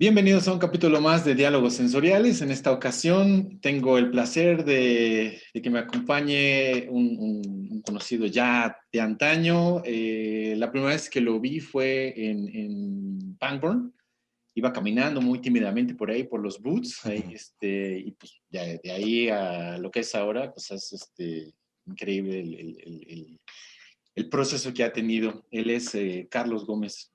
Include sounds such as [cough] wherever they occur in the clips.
Bienvenidos a un capítulo más de Diálogos Sensoriales. En esta ocasión tengo el placer de, que me acompañe un, conocido ya de antaño. Eh, la primera vez que lo vi fue en, en Pangborn. Iba caminando muy tímidamente por ahí, por los boots. este, y pues de, ahí a lo que es ahora, pues es este, increíble el, proceso que ha tenido. Él es eh, Carlos Gómez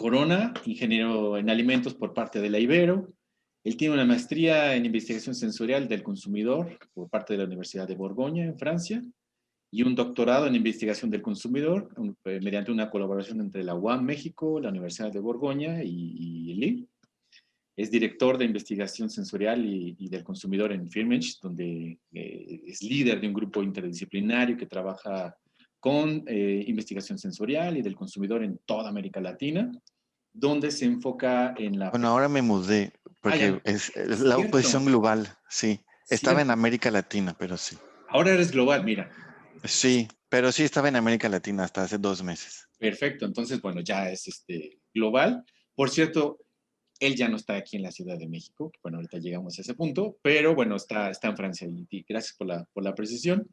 Corona, ingeniero en alimentos por parte de la Ibero. Él tiene una maestría en investigación sensorial del consumidor por parte de la Universidad de Borgoña, en Francia, y un doctorado en investigación del consumidor eh, mediante una colaboración entre la UAM México, la Universidad de Borgoña y, el Es director de investigación sensorial y, del consumidor en Firmenich, donde eh, es líder de un grupo interdisciplinario que trabaja con eh, investigación sensorial y del consumidor en toda América Latina, donde se enfoca en la... Bueno, ahora me mudé, porque es, la oposición global, sí. Estaba en América Latina, pero sí. Ahora eres global, mira. Sí, pero sí estaba en América Latina hasta hace dos meses. Perfecto, entonces, bueno, ya es este, global. Por cierto, él ya no está aquí en la Ciudad de México, bueno, ahorita llegamos a ese punto, pero bueno, está, está en Francia y gracias por la, por la precisión.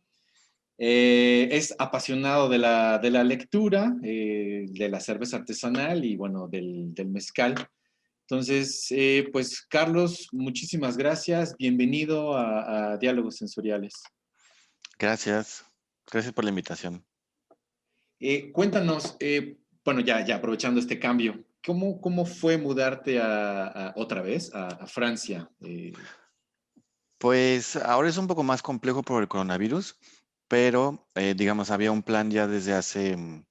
Eh, es apasionado de la, de la lectura, eh, de la cerveza artesanal y bueno, del, del mezcal. Entonces, eh, pues Carlos, muchísimas gracias. Bienvenido a, Diálogos Sensoriales. Gracias. Gracias por la invitación. cuéntanos, bueno, ya, ya aprovechando este cambio, ¿cómo, cómo fue mudarte a, otra vez a, Francia? Pues ahora es un poco más complejo por el coronavirus pero eh, digamos, había un plan ya desde hace mm,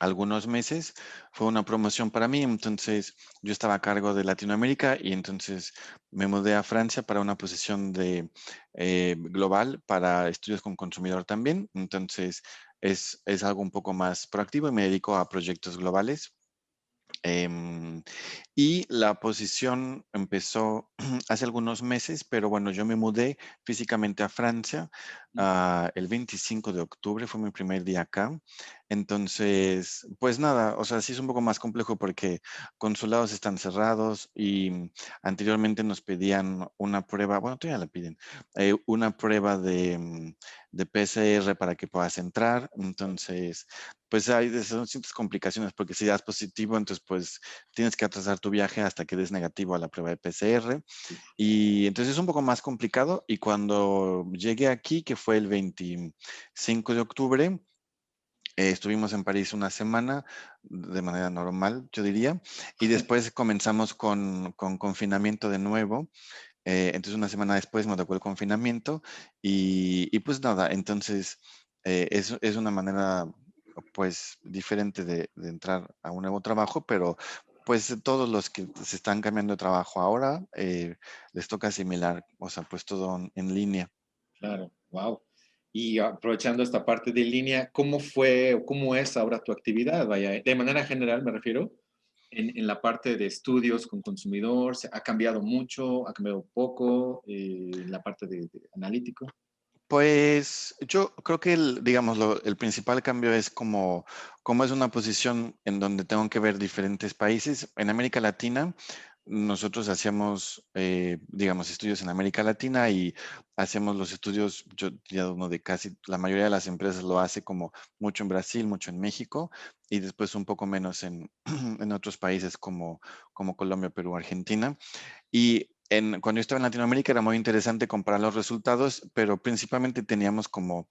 algunos meses, fue una promoción para mí, entonces yo estaba a cargo de Latinoamérica y entonces me mudé a Francia para una posición de eh, global para estudios con consumidor también, entonces es, es algo un poco más proactivo y me dedico a proyectos globales. Em, y la posición empezó [clears throat] hace algunos meses, pero bueno, yo me mudé físicamente a Francia uh, el 25 de octubre, fue mi primer día acá. Entonces, pues nada, o sea, sí es un poco más complejo porque consulados están cerrados y anteriormente nos pedían una prueba, bueno, todavía la piden, eh, una prueba de, mm, de PCR para que puedas entrar. Entonces, pues hay son ciertas complicaciones porque si das positivo, entonces pues tienes que atrasar tu viaje hasta que des negativo a la prueba de PCR. Y entonces es un poco más complicado. Y cuando llegué aquí, que fue el 25 de octubre, eh, estuvimos en París una semana de manera normal, yo diría, y después comenzamos con, con confinamiento de nuevo. Eh, entonces una semana después me tocó el confinamiento y, y pues nada, entonces eh, es, es, una manera pues diferente de, de, entrar a un nuevo trabajo, pero pues todos los que se están cambiando de trabajo ahora eh, les toca similar, o sea, pues todo en línea. Claro, wow. Y aprovechando esta parte de línea, ¿cómo fue o cómo es ahora tu actividad? Vaya, de manera general me refiero, en, la parte de estudios con consumidor, ¿ha cambiado mucho? ¿Ha cambiado poco? Eh, en la parte de, de analítico. Pues yo creo que el, digamos, el principal cambio es como, como es una posición en donde tengo que ver diferentes países. En América Latina, nosotros hacíamos, eh, digamos, estudios en América Latina y hacemos los estudios, yo ya uno de casi, la mayoría de las empresas lo hace como mucho en Brasil, mucho en México y después un poco menos en, [clears throat] en otros países como, como Colombia, Perú, Argentina. Y cuando yo estaba en Latinoamérica era muy interesante comparar los resultados, pero principalmente teníamos como,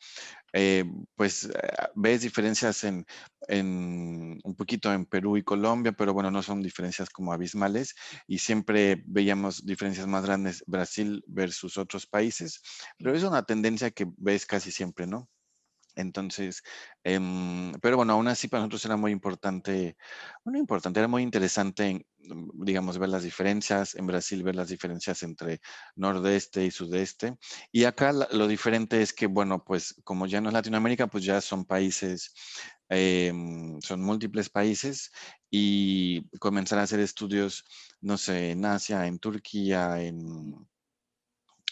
eh, pues, eh, ves diferencias en, en, un poquito en Perú y Colombia, pero bueno, no son diferencias como abismales y siempre veíamos diferencias más grandes Brasil versus otros países, pero es una tendencia que ves casi siempre, ¿no? Entonces, em, pero bueno, aún así para nosotros era muy importante, bueno, importante, era muy interesante, mm, digamos, ver las diferencias, en Brasil ver las diferencias entre nordeste y sudeste. Y acá lo diferente es que, bueno, pues como ya no es Latinoamérica, pues ya son países, em, son múltiples países y comenzar a hacer estudios, no sé, en Asia, en Turquía, en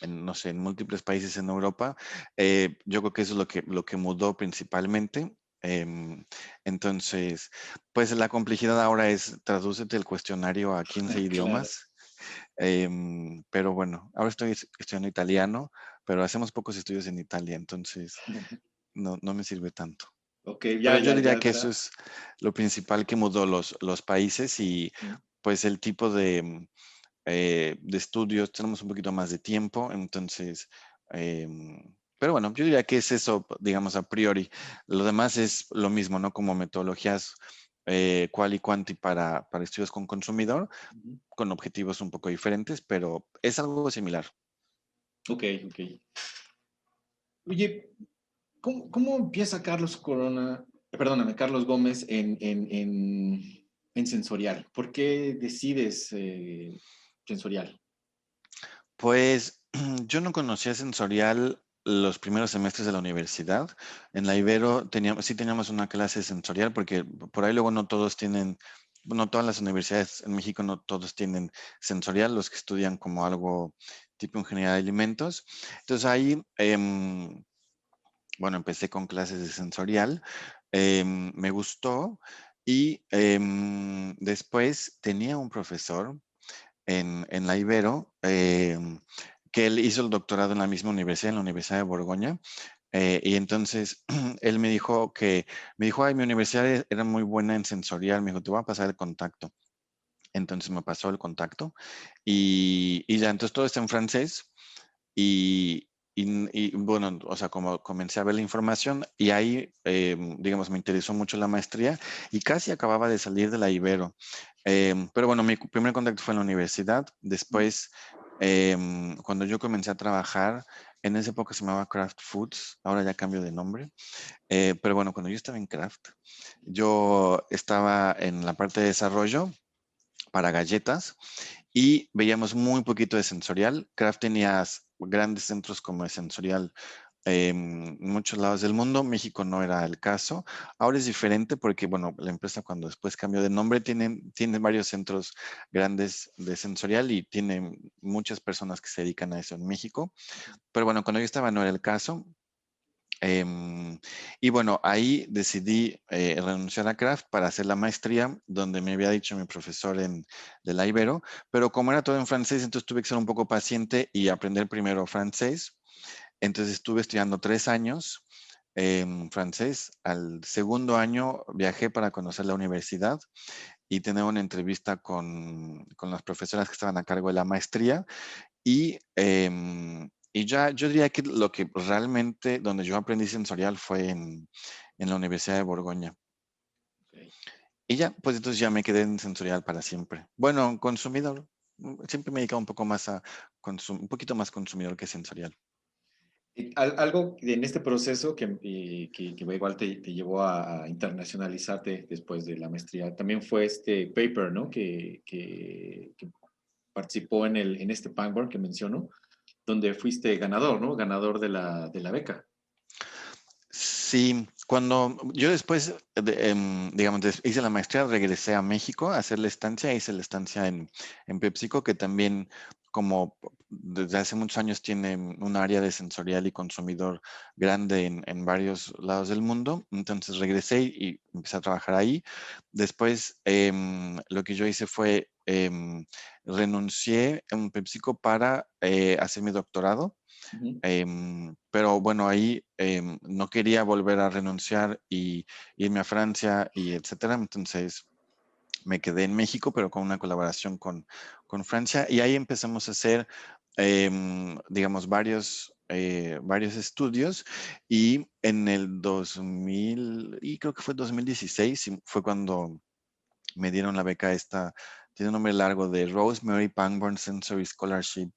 en, no sé, en múltiples países en Europa. Eh, yo creo que eso es lo que, lo que mudó principalmente. Em, entonces, pues la complejidad ahora es tradúcete el cuestionario a 15 [laughs] idiomas. Em, pero bueno, ahora estoy estudiando italiano, pero hacemos pocos estudios en Italia, entonces [laughs] no, no me sirve tanto. Okay, ya, yo diría que eso es lo principal que mudó los, los países y pues el tipo de, eh, de estudios, tenemos un poquito más de tiempo, entonces, em, pero bueno, yo diría que es eso, digamos, a priori. Lo demás es lo mismo, ¿no? Como metodologías eh, cual y cuanti para, para estudios con consumidor, con objetivos un poco diferentes, pero es algo similar. Ok, ok. Oye, ¿cómo, empieza Carlos Corona, perdóname, Carlos Gómez en, en, sensorial? ¿Por qué decides eh, sensorial? Pues [clears throat] yo no conocía sensorial los primeros semestres de la universidad. En la Ibero teníamos, sí teníamos una clase sensorial porque por ahí luego no todos tienen, no todas las universidades en México no todos tienen sensorial, los que estudian como algo tipo ingeniería de alimentos. Entonces ahí, em, bueno, empecé con clases de sensorial, em, me gustó y em, después tenía un profesor en, en la Ibero que él hizo el doctorado en la misma universidad, en la Universidad de Borgoña. Eh, y entonces [clears throat] él me dijo que, me dijo, ay, mi universidad e-, era muy buena en sensorial, me dijo, te voy a pasar el contacto. Entonces me pasó el contacto y, y ya, entonces todo está en francés y, y, bueno, o sea, como comencé a ver la información y ahí, eh, digamos, me interesó mucho la maestría y casi acababa de salir de la Ibero. Eh, pero bueno, mi primer contacto fue en la universidad. Después Em, cuando yo comencé a trabajar, en esa época se llamaba Craft Foods, ahora ya cambio de nombre. Eh, pero bueno, cuando yo estaba en Craft, yo estaba en la parte de desarrollo para galletas y veíamos muy poquito de sensorial. Craft tenía grandes centros como de sensorial en muchos lados del mundo. México no era el caso. Ahora es diferente porque, bueno, la empresa cuando después cambió de nombre tiene, tiene varios centros grandes de sensorial y tiene muchas personas que se dedican a eso en México. Pero bueno, cuando yo estaba no era el caso. Em, y bueno, ahí decidí eh, renunciar a Craft para hacer la maestría, donde me había dicho mi profesor en, de la Ibero, pero como era todo en francés, entonces tuve que ser un poco paciente y aprender primero francés entonces estuve estudiando tres años en francés. Al segundo año viajé para conocer la universidad y tener una entrevista con, las profesoras que estaban a cargo de la maestría. Y, em, y ya yo diría que lo que realmente, donde yo aprendí sensorial fue en, la Universidad de Borgoña. Y ya, pues entonces ya me quedé en sensorial para siempre. Bueno, consumidor, siempre me he dedicado un poco más a, un poquito más consumidor que sensorial. Algo en este proceso que, que, igual te, llevó a, internacionalizarte después de la maestría, también fue este paper, ¿no? Que, que participó en, el, en este Pangborn que menciono, donde fuiste ganador, ¿no? Ganador de la, de la beca. Sí, cuando yo después, em, digamos, hice la maestría, regresé a México a hacer la estancia, hice la estancia en, en PepsiCo, que también como desde hace muchos años tiene un área de sensorial y consumidor grande en, varios lados del mundo. Entonces regresé y empecé a trabajar ahí. Después em, lo que yo hice fue em, renuncié en PepsiCo para eh, hacer mi doctorado. Em, pero bueno, ahí no quería volver a renunciar y irme a Francia y etcétera. Entonces me quedé en México, pero con una colaboración con, con Francia y ahí empezamos a hacer, em, digamos, varios, eh, varios estudios y en el 2000, y creo que fue 2016, fue cuando me dieron la beca esta, tiene un nombre largo de Rosemary Pangborn Sensory Scholarship.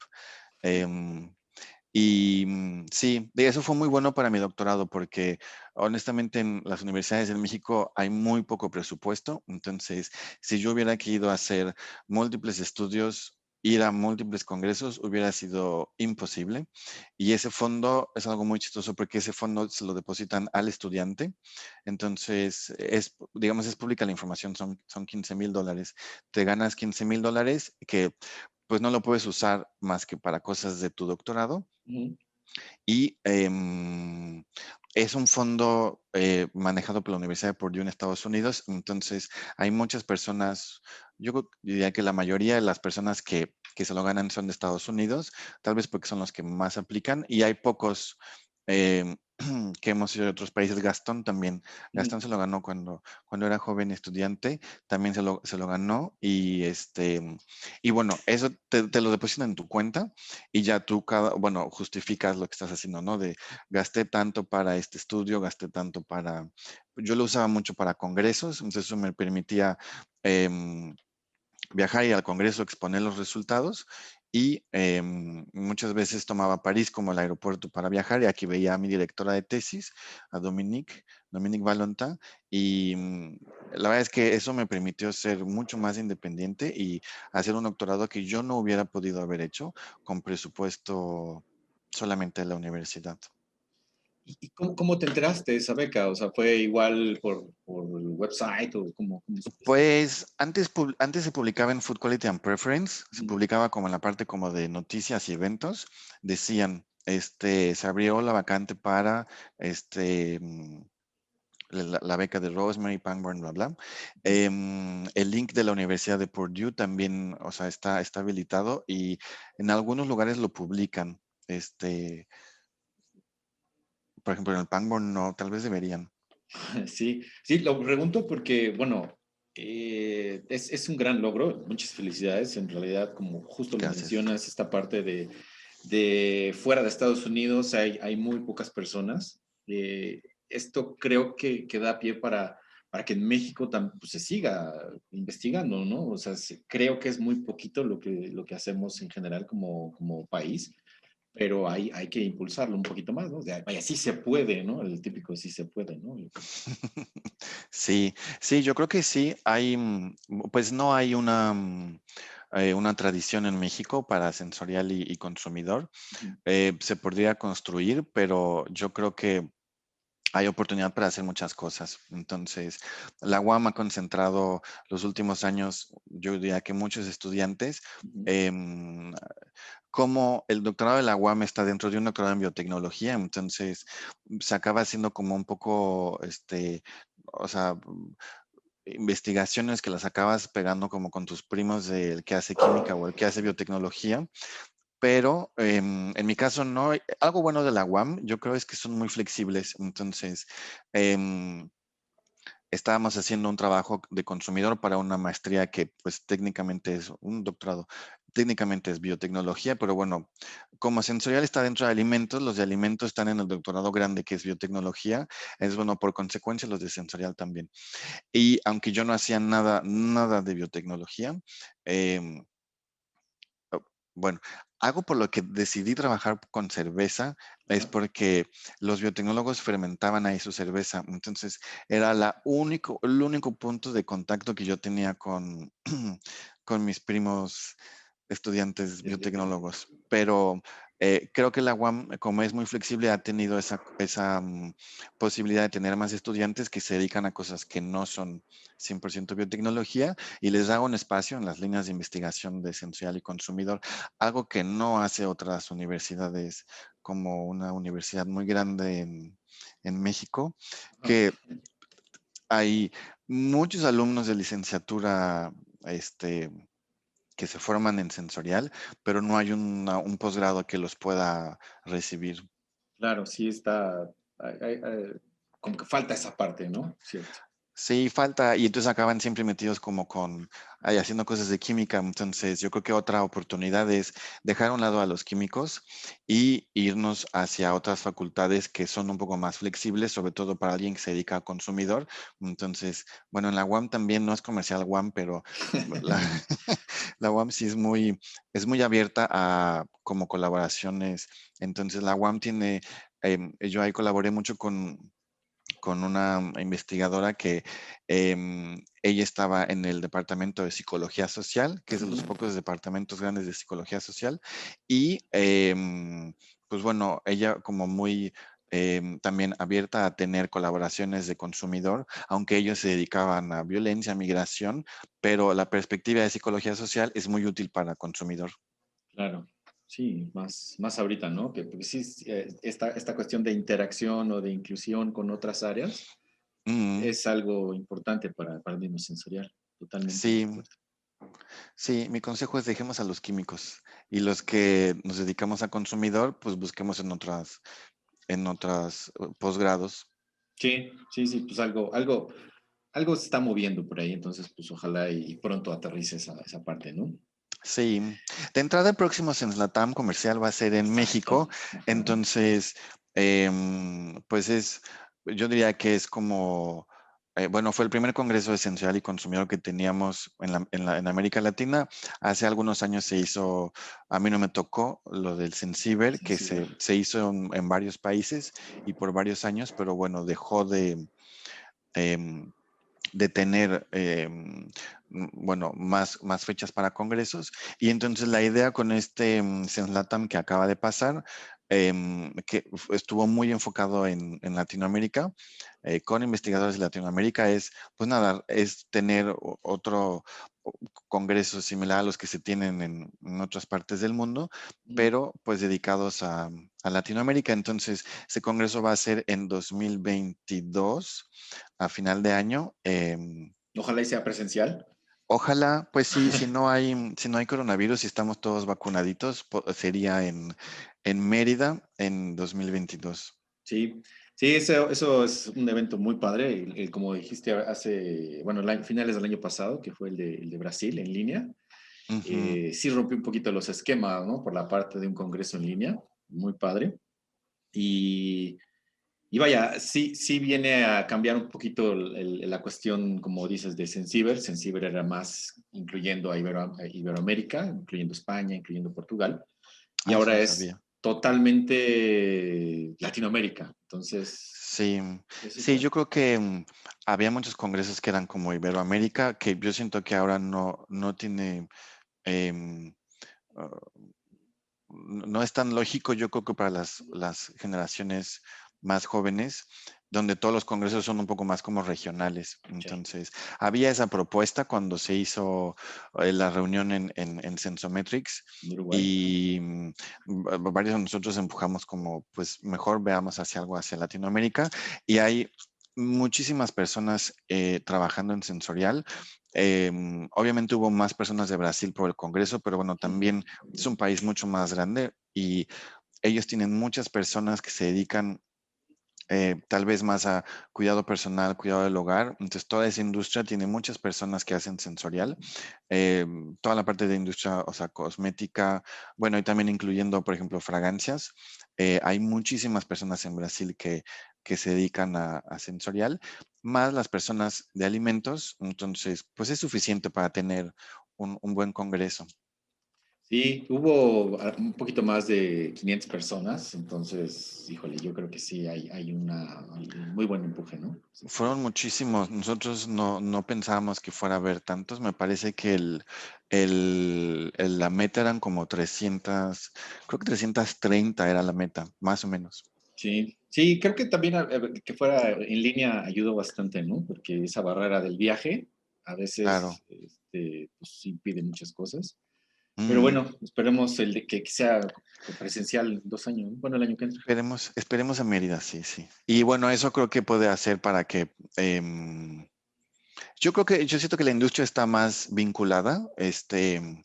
Em, y mm, sí, eso fue muy bueno para mi doctorado porque honestamente en las universidades de México hay muy poco presupuesto. Entonces, si yo hubiera querido hacer múltiples estudios, ir a múltiples congresos, hubiera sido imposible. Y ese fondo es algo muy chistoso porque ese fondo se lo depositan al estudiante. Entonces, es, digamos, es pública la información, son, son 15 mil dólares. Te ganas 15 mil dólares que pues no lo puedes usar más que para cosas de tu doctorado. Y em, es un fondo eh, manejado por la Universidad de Purdue en Estados Unidos, entonces hay muchas personas, yo diría que la mayoría de las personas que, que se lo ganan son de Estados Unidos, tal vez porque son los que más aplican, y hay pocos eh, [clears throat] que hemos ido de otros países. Gastón también. Gastón se lo ganó cuando, cuando era joven estudiante. También se lo, se lo ganó. Y este, y bueno, eso te, te, lo depositan en tu cuenta y ya tú cada, bueno, justificas lo que estás haciendo, ¿no? De gasté tanto para este estudio, gasté tanto para. Yo lo usaba mucho para congresos, entonces eso me permitía eh, viajar y al congreso exponer los resultados y em, muchas veces tomaba París como el aeropuerto para viajar y aquí veía a mi directora de tesis, a Dominique, Dominique Valentin, y mm, la verdad es que eso me permitió ser mucho más independiente y hacer un doctorado que yo no hubiera podido haber hecho con presupuesto solamente de la universidad. ¿Y cómo, cómo, te enteraste de esa beca? O sea, ¿fue igual por, por el website o cómo? cómo pues antes, antes se publicaba en Food Quality and Preference, se publicaba como en la parte como de noticias y eventos. Decían, este, se abrió la vacante para este, mm, la, la, beca de Rosemary, Pangborn, bla, bla. Eh, el link de la Universidad de Purdue también, o sea, está, está habilitado y en algunos lugares lo publican. Este, por ejemplo, en el Pangborn no, tal vez deberían. [laughs] Sí, sí, lo pregunto porque, bueno, eh, es, es, un gran logro, muchas felicidades, en realidad, como justo lo mencionas, esta parte de, de, fuera de Estados Unidos hay, hay muy pocas personas. Eh, esto creo que, que, da pie para, para que en México pues, se siga investigando, ¿no? O sea, creo que es muy poquito lo que, lo que hacemos en general como, como país pero hay, hay que impulsarlo un poquito más, ¿no? O sea, vaya, sí se puede, ¿no? El típico sí se puede, ¿no? [laughs] Sí, sí, yo creo que sí. Hay, mm, pues no hay una, mm, eh, una tradición en México para sensorial y, y consumidor. Eh, se podría construir, pero yo creo que hay oportunidad para hacer muchas cosas. Entonces, la UAM ha concentrado los últimos años, yo diría que muchos estudiantes, eh, como el doctorado de la UAM está dentro de un doctorado en biotecnología, entonces se acaba haciendo como un poco, este, o sea, investigaciones que las acabas pegando como con tus primos del que hace química o el que hace biotecnología, pero eh, en mi caso no. Algo bueno de la UAM, yo creo es que son muy flexibles, entonces eh, estábamos haciendo un trabajo de consumidor para una maestría que pues técnicamente es un doctorado técnicamente es biotecnología, pero bueno, como sensorial está dentro de alimentos, los de alimentos están en el doctorado grande que es biotecnología, es bueno, por consecuencia los de sensorial también. Y aunque yo no hacía nada, nada de biotecnología, eh, bueno, algo por lo que decidí trabajar con cerveza es porque los biotecnólogos fermentaban ahí su cerveza. Entonces, era la único, el único punto de contacto que yo tenía con, [clears throat] con mis primos estudiantes biotecnólogos, pero eh, creo que la UAM, como es muy flexible, ha tenido esa, esa um, posibilidad de tener más estudiantes que se dedican a cosas que no son 100% biotecnología y les da un espacio en las líneas de investigación de esencial y consumidor, algo que no hace otras universidades como una universidad muy grande en, en México, que hay muchos alumnos de licenciatura este, que se forman en sensorial, pero no hay un posgrado que los pueda recibir. Claro, sí está, hay, como que falta esa parte, ¿no? Cierto. Sí, falta, y entonces acaban siempre metidos como con, ahí haciendo cosas de química, entonces yo creo que otra oportunidad es dejar a un lado a los químicos y irnos hacia otras facultades que son un poco más flexibles, sobre todo para alguien que se dedica a consumidor. Entonces, bueno, en la UAM también no es comercial UAM, pero la, [laughs] [laughs] la UAM sí es muy, es muy abierta a como colaboraciones. Entonces, la UAM tiene, eh, yo ahí colaboré mucho con con una investigadora que eh, ella estaba en el departamento de psicología social, que es de los pocos departamentos grandes de psicología social, y eh, pues bueno, ella como muy eh, también abierta a tener colaboraciones de consumidor, aunque ellos se dedicaban a violencia, migración, pero la perspectiva de psicología social es muy útil para consumidor. Claro. Sí, más, más ahorita, ¿no? Que porque sí, eh, esta, esta cuestión de interacción o de inclusión con otras áreas es algo importante para, para el mismo sensorial, totalmente. Sí, sí, mi consejo es dejemos a los químicos y los que nos dedicamos a consumidor, pues busquemos en otras, en otras eh, posgrados. Sí, sí, sí, pues algo, algo, algo se está moviendo por ahí, entonces pues ojalá y pronto aterrice esa, esa parte, ¿no? Sí, de entrada el próximo Senslatam comercial va a ser en México, entonces, em, pues es, yo diría que es como, eh, bueno, fue el primer congreso esencial y consumidor que teníamos en, en, América Latina. Hace algunos años se hizo, a mí no me tocó lo del Sensiber, que se, se, hizo en, varios países y por varios años, pero bueno, dejó de... Em, de tener, em, bueno, más, más fechas para congresos. Y entonces la idea con este Senslatam que acaba de pasar, em, que estuvo muy enfocado en, en Latinoamérica, eh, con investigadores de Latinoamérica, es, pues nada, es tener otro congreso similar a los que se tienen en, en otras partes del mundo, pero pues dedicados a, a, Latinoamérica. Entonces, ese congreso va a ser en 2022, a final de año. Eh, Ojalá y sea presencial. Ojalá, pues sí, si [laughs] no hay, si no hay coronavirus y estamos todos vacunaditos, sería en, en Mérida en 2022. Sí, sí, eso, eso es un evento muy padre. como dijiste hace, bueno, finales del año pasado, que fue el de, el de Brasil en línea, eh, sí rompió un poquito los esquemas, ¿no? Por la parte de un congreso en línea, muy padre. Y y vaya, sí, sí viene a cambiar un poquito la cuestión, como dices, de Sensiber. Sensiber era más incluyendo a, Iberoamérica, incluyendo España, incluyendo Portugal. Y ah, ahora es totalmente Latinoamérica. Entonces... Sí, sí, yo creo que mm, había muchos congresos que eran como Iberoamérica, que yo siento que ahora no, no tiene... Em, ah, no es tan lógico, yo creo que para las, las generaciones más jóvenes, donde todos los congresos son un poco más como regionales. Entonces, había esa propuesta cuando se hizo eh, la reunión en, en, Sensometrics y mm, varios de nosotros empujamos como, pues mejor veamos hacia algo hacia Latinoamérica y hay muchísimas personas eh, trabajando en sensorial. Em, obviamente hubo más personas de Brasil por el Congreso, pero bueno, también es un país mucho más grande y ellos tienen muchas personas que se dedican eh, tal vez más a cuidado personal, cuidado del hogar. Entonces, toda esa industria tiene muchas personas que hacen sensorial. Eh, toda la parte de industria, o sea, cosmética, bueno, y también incluyendo, por ejemplo, fragancias. Eh, hay muchísimas personas en Brasil que, que se dedican a, sensorial, más las personas de alimentos. Entonces, pues es suficiente para tener un buen congreso. Sí, hubo un poquito más de 500 personas, entonces, híjole, yo creo que sí, hay, hay una, un muy buen empuje, ¿no? Fueron muchísimos, nosotros no, no pensábamos que fuera a haber tantos, me parece que el, el, la meta eran como 300, creo que 330 era la meta, más o menos. Sí, sí, creo que también que fuera en línea ayudó bastante, ¿no? Porque esa barrera del viaje a veces este, pues, impide muchas cosas. Pero mm. bueno, esperemos el de que sea presencial dos años, bueno, el año que entra. Esperemos, esperemos a Mérida, sí, sí. Y bueno, eso creo que puede hacer para que... Em, yo creo que, yo siento que la industria está más vinculada este,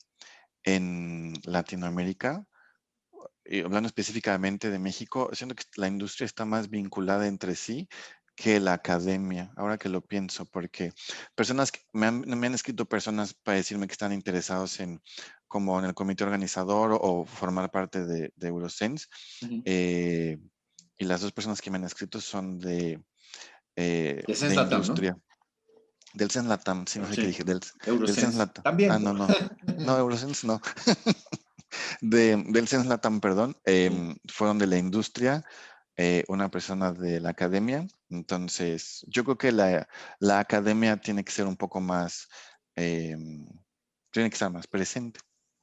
en Latinoamérica, y hablando específicamente de México, siento que la industria está más vinculada entre sí que la academia, ahora que lo pienso, porque personas, me han, me han escrito personas para decirme que están interesados en como en el comité organizador o formar parte de, de Eurosense. Eh, y las dos personas que me han escrito son de, eh, de, industria. Del Senlatam, sí, no sé qué dije. Del, Eurosense. También. Ah, no, no. No, [laughs] Eurosense no. [laughs] de, del Senslatam, perdón. Eh, fueron de la industria, eh, una persona de la academia. Entonces, yo creo que la, la academia tiene que ser un poco más, em, tiene que estar más presente.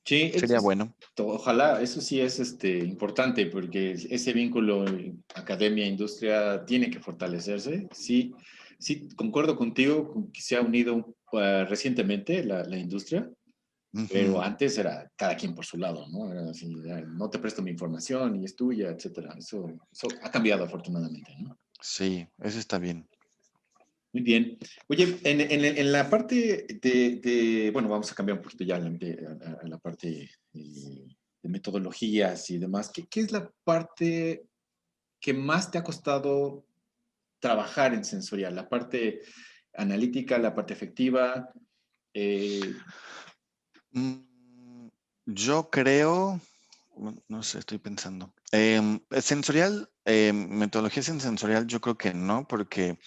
Sí, sería bueno. Ojalá, eso sí es este, importante porque ese vínculo academia-industria tiene que fortalecerse. Sí, sí, concuerdo contigo que se ha unido uh, recientemente la, la, industria Pero antes era cada quien por su lado, ¿no? Era así, no te presto mi información y es tuya, etcétera. Eso, eso ha cambiado afortunadamente, ¿no? Sí, eso está bien. Muy bien. Oye, en, la parte de, bueno, vamos a cambiar un poquito ya a la, parte de, de, metodologías y demás. ¿Qué, ¿Qué es la parte que más te ha costado trabajar en sensorial? La parte analítica, la parte efectiva. Eh... Mm, yo creo, no sé, estoy pensando. Eh, sensorial, eh, metodología sensorial, yo creo que no, porque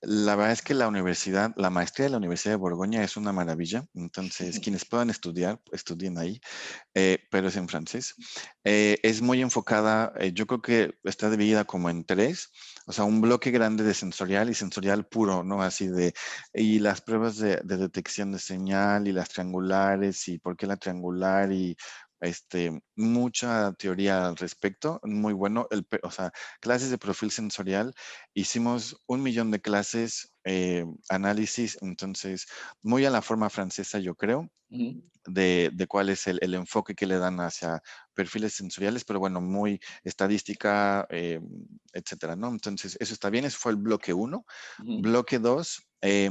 la verdad es que la universidad, la maestría de la Universidad de Borgoña es una maravilla. Entonces, [laughs] quienes puedan estudiar, estudien ahí, eh, pero es en francés. Eh, es muy enfocada, eh, yo creo que está dividida como en tres, o sea, un bloque grande de sensorial y sensorial puro, ¿no? Así de, y las pruebas de, de detección de señal y las triangulares y por qué la triangular y este, mucha teoría al respecto, muy bueno, el, o sea, clases de perfil sensorial, hicimos un millón de clases, eh, análisis, entonces, muy a la forma francesa, yo creo, de, de, cuál es el, el, enfoque que le dan hacia perfiles sensoriales, pero bueno, muy estadística, eh, etcétera, ¿no? Entonces, eso está bien, ese fue el bloque 1. Bloque 2, eh,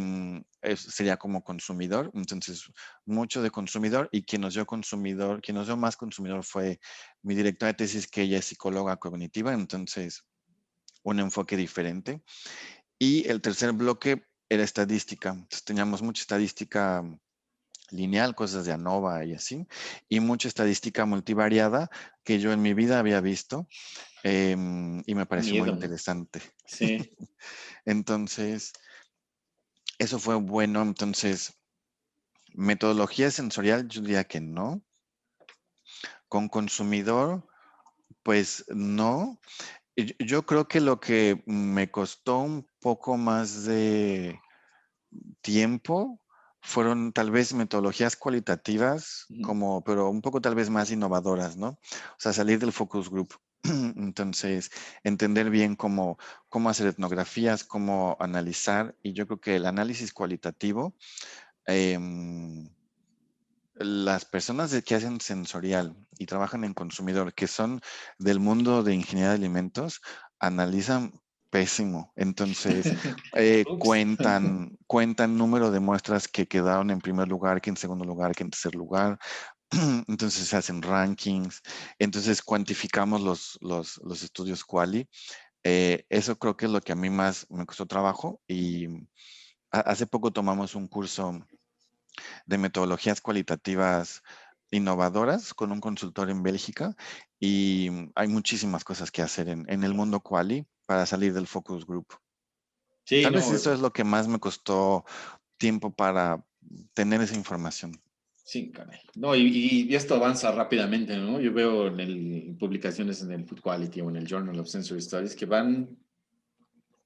sería como consumidor, entonces mucho de consumidor y quien nos dio consumidor, quien nos dio más consumidor fue mi directora de tesis, que ella es psicóloga cognitiva, entonces un enfoque diferente. Y el tercer bloque era estadística, entonces teníamos mucha estadística lineal, cosas de ANOVA y así, y mucha estadística multivariada que yo en mi vida había visto eh, y me pareció muy interesante. Sí. [laughs] Entonces, eso fue bueno. Entonces, metodología sensorial, yo diría que no. Con consumidor, pues no. Yo creo que lo que me costó un poco más de tiempo fueron tal vez metodologías cualitativas, como, pero un poco tal vez más innovadoras, ¿no? O sea, salir del focus group. [clears throat] Entonces, entender bien cómo, cómo hacer etnografías, cómo analizar, y yo creo que el análisis cualitativo, eh, las personas que hacen sensorial y trabajan en consumidor, que son del mundo de ingeniería de alimentos, analizan pésimo. Entonces, [laughs] eh, [laughs] cuentan, cuentan número de muestras que quedaron en primer lugar, que en segundo lugar, que en tercer lugar. [clears throat] Entonces se hacen rankings, entonces cuantificamos los, los, los estudios quali. Eh, eso creo que es lo que a mí más me costó trabajo y hace poco tomamos un curso de metodologías cualitativas innovadoras con un consultor en Bélgica y hay muchísimas cosas que hacer en, en el mundo quali para salir del focus group. Sí, Tal vez eso es lo que más me costó tiempo para tener esa información. Sí, caray. No, y, y, esto avanza rápidamente, ¿no? Yo veo en el, publicaciones en el Food Quality o en el Journal of Sensory Studies que van,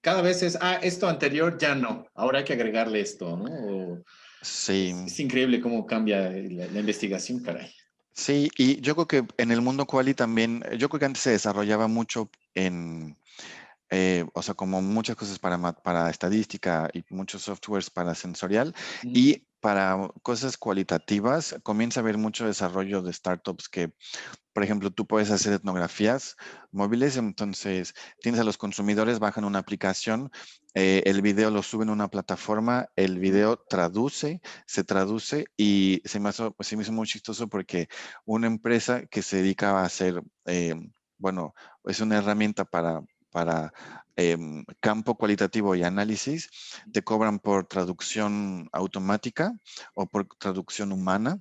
cada vez es, ah, esto anterior ya no, ahora hay que agregarle esto, ¿no? O, sí. Es, es, increíble cómo cambia la, la, investigación, caray. Sí, y yo creo que en el mundo quali también, yo creo que antes se desarrollaba mucho en, eh, o sea, como muchas cosas para, para estadística y muchos softwares para sensorial. Mm. Y para cosas cualitativas, comienza a haber mucho desarrollo de startups que, por ejemplo, tú puedes hacer etnografías móviles, entonces tienes a los consumidores, bajan una aplicación, eh, el video lo suben a una plataforma, el video traduce, se traduce y se me, hizo, se me hizo muy chistoso porque una empresa que se dedica a hacer, eh, bueno, es una herramienta para para eh, campo cualitativo y análisis, te cobran por traducción automática o por traducción humana.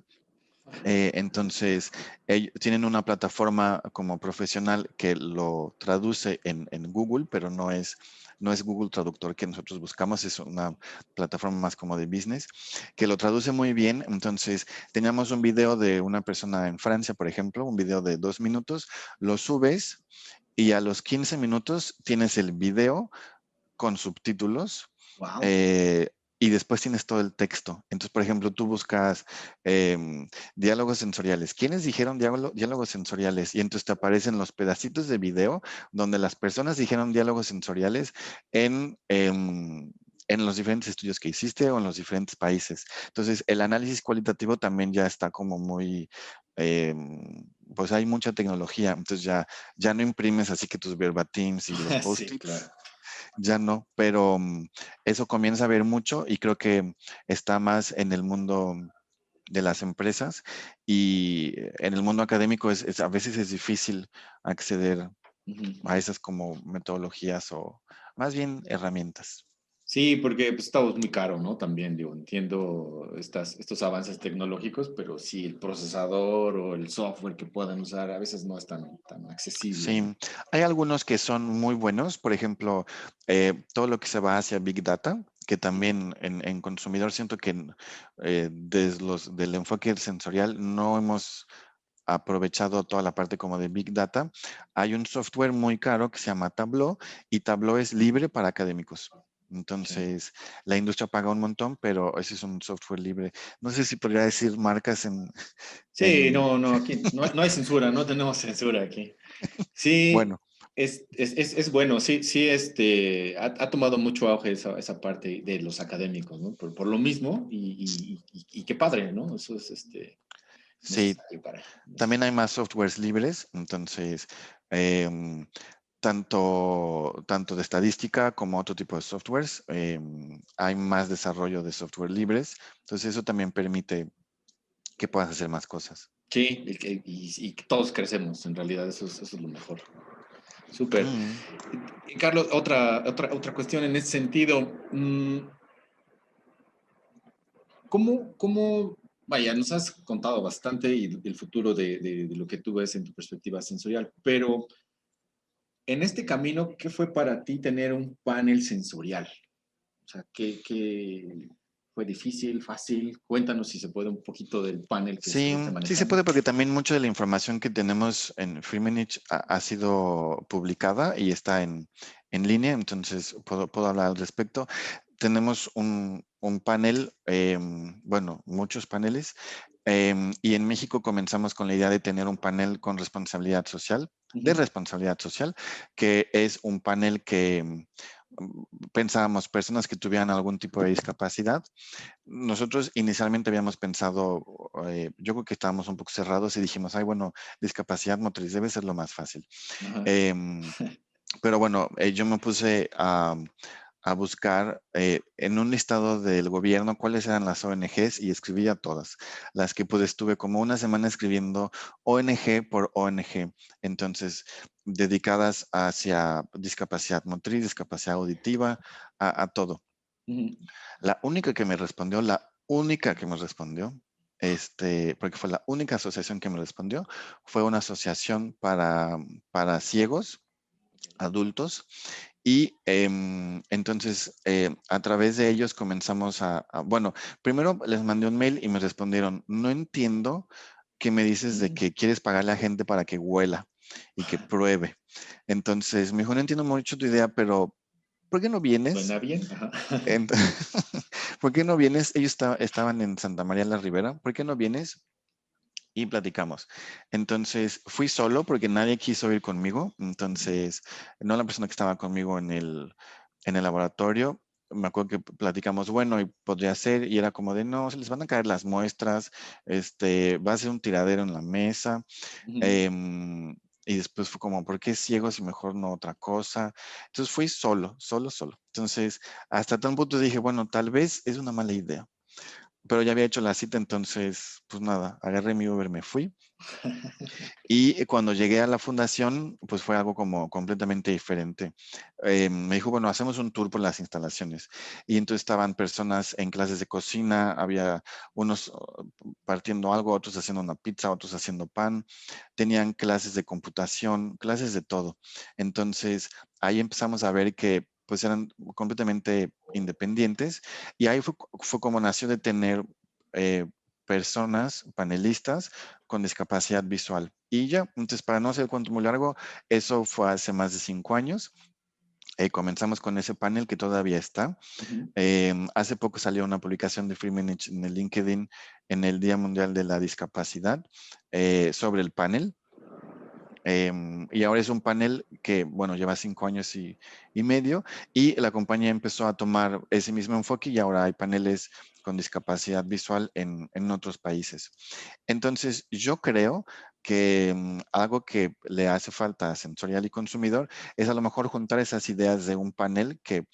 Eh, entonces, ellos tienen una plataforma como profesional que lo traduce en, en, Google, pero no es, no es Google Traductor que nosotros buscamos, es una plataforma más como de business, que lo traduce muy bien. Entonces, teníamos un video de una persona en Francia, por ejemplo, un video de dos minutos, lo subes y a los 15 minutos tienes el video con subtítulos. Wow. Eh, y después tienes todo el texto. Entonces, por ejemplo, tú buscas eh, diálogos sensoriales. ¿Quiénes dijeron diálogo, diálogos sensoriales? Y entonces te aparecen los pedacitos de video donde las personas dijeron diálogos sensoriales en, eh, en los diferentes estudios que hiciste o en los diferentes países. Entonces, el análisis cualitativo también ya está como muy, em, pues hay mucha tecnología, entonces ya, ya no imprimes así que tus verbatims y los [laughs] post Ya no, pero mm, eso comienza a ver mucho y creo que está más en el mundo de las empresas y en el mundo académico es, a veces es difícil acceder a esas como metodologías o más bien herramientas. Sí, porque pues, muy caro, ¿no? También, digo, entiendo estas, estos avances tecnológicos, pero sí, el procesador o el software que puedan usar a veces no es tan, tan accesible. Sí, hay algunos que son muy buenos, por ejemplo, eh, todo lo que se va hacia Big Data, que también en, consumidor siento que eh, desde los, del enfoque sensorial no hemos aprovechado toda la parte como de Big Data. Hay un software muy caro que se llama Tableau y Tableau es libre para académicos. Entonces, la industria paga un montón, pero ese es un software libre. No sé si podría decir marcas en... Sí, no, no, [laughs] aquí no, hay censura, no tenemos censura aquí. Sí, bueno. Es, es, es, bueno, sí, sí, este, ha, tomado mucho auge esa, esa, parte de los académicos, ¿no? Por, por lo mismo, y, y, y, qué padre, ¿no? Eso es, este... Sí, también hay más softwares libres, entonces... Eh, tanto, tanto de estadística como otro tipo de softwares. Em, hay más desarrollo de software libres, entonces eso también permite que puedas hacer más cosas. Sí, y, todos crecemos, en realidad eso es, eso es lo mejor. Súper. Mm. Carlos, otra, otra, otra cuestión en ese sentido. Mm, ¿Cómo, cómo, vaya, nos has contado bastante y el futuro de, de lo que tú ves en tu perspectiva sensorial, pero en este camino, ¿qué fue para ti tener un panel sensorial? O sea, ¿qué, fue difícil, fácil? Cuéntanos si se puede un poquito del panel. Que sí, sí se puede porque también mucha de la información que tenemos en Freemanage ha, sido publicada y está en, línea, entonces puedo, puedo hablar al respecto tenemos un, panel, em, bueno, muchos paneles, em, y en México comenzamos con la idea de tener un panel con responsabilidad social, de responsabilidad social, que es un panel que mm, pensábamos personas que tuvieran algún tipo de discapacidad. Nosotros inicialmente habíamos pensado, eh, yo creo que estábamos un poco cerrados y dijimos, ay, bueno, discapacidad motriz debe ser lo más fácil. Em, [laughs] pero bueno, eh, yo me puse a a buscar eh, en un listado del gobierno cuáles eran las ONGs y escribí a todas. Las que pude estuve como una semana escribiendo ONG por ONG. Entonces, dedicadas hacia discapacidad motriz, discapacidad auditiva, a, todo. La única que me respondió, la única que me respondió, este, porque fue la única asociación que me respondió, fue una asociación para, para ciegos adultos y em, entonces, eh, a través de ellos comenzamos a, bueno, primero les mandé un mail y me respondieron, no entiendo qué me dices de mm. que quieres pagarle a gente para que huela y que pruebe. Entonces, me dijo, no entiendo mucho tu idea, pero ¿por qué no vienes? Suena bien. [laughs] ¿Por qué no vienes? Ellos estaban en Santa María la Ribera. ¿Por qué no vienes? Y platicamos. Entonces fui solo porque nadie quiso ir conmigo. Entonces, no la persona que estaba conmigo en el, en el laboratorio, me acuerdo que platicamos, bueno, y podría ser, y era como de, no, se les van a caer las muestras, este, va a ser un tiradero en la mesa. Em, y después fue como, ¿por qué ciegos y mejor no otra cosa? Entonces fui solo, solo, solo. Entonces, hasta tal punto dije, bueno, tal vez es una mala idea pero ya había hecho la cita, entonces, pues nada, agarré mi Uber, me fui. [laughs] Y cuando llegué a la fundación, pues fue algo como completamente diferente. Eh, me dijo, bueno, hacemos un tour por las instalaciones. Y entonces estaban personas en clases de cocina, había unos oh, partiendo algo, otros haciendo una pizza, otros haciendo pan. Tenían clases de computación, clases de todo. Entonces, ahí empezamos a ver que pues eran completamente independientes y ahí fue, como nació de tener eh, personas, panelistas con discapacidad visual. Y ya, entonces para no hacer el cuento muy largo, eso fue hace más de cinco años. Eh, comenzamos con ese panel que todavía está. Em, hace poco salió una publicación de Free Manage en el LinkedIn en el Día Mundial de la Discapacidad eh, sobre el panel. Em, y ahora es un panel que, bueno, lleva cinco años y, medio y la compañía empezó a tomar ese mismo enfoque y ahora hay paneles con discapacidad visual en, otros países. Entonces, yo creo que mm, algo que le hace falta a sensorial y consumidor es a lo mejor juntar esas ideas de un panel que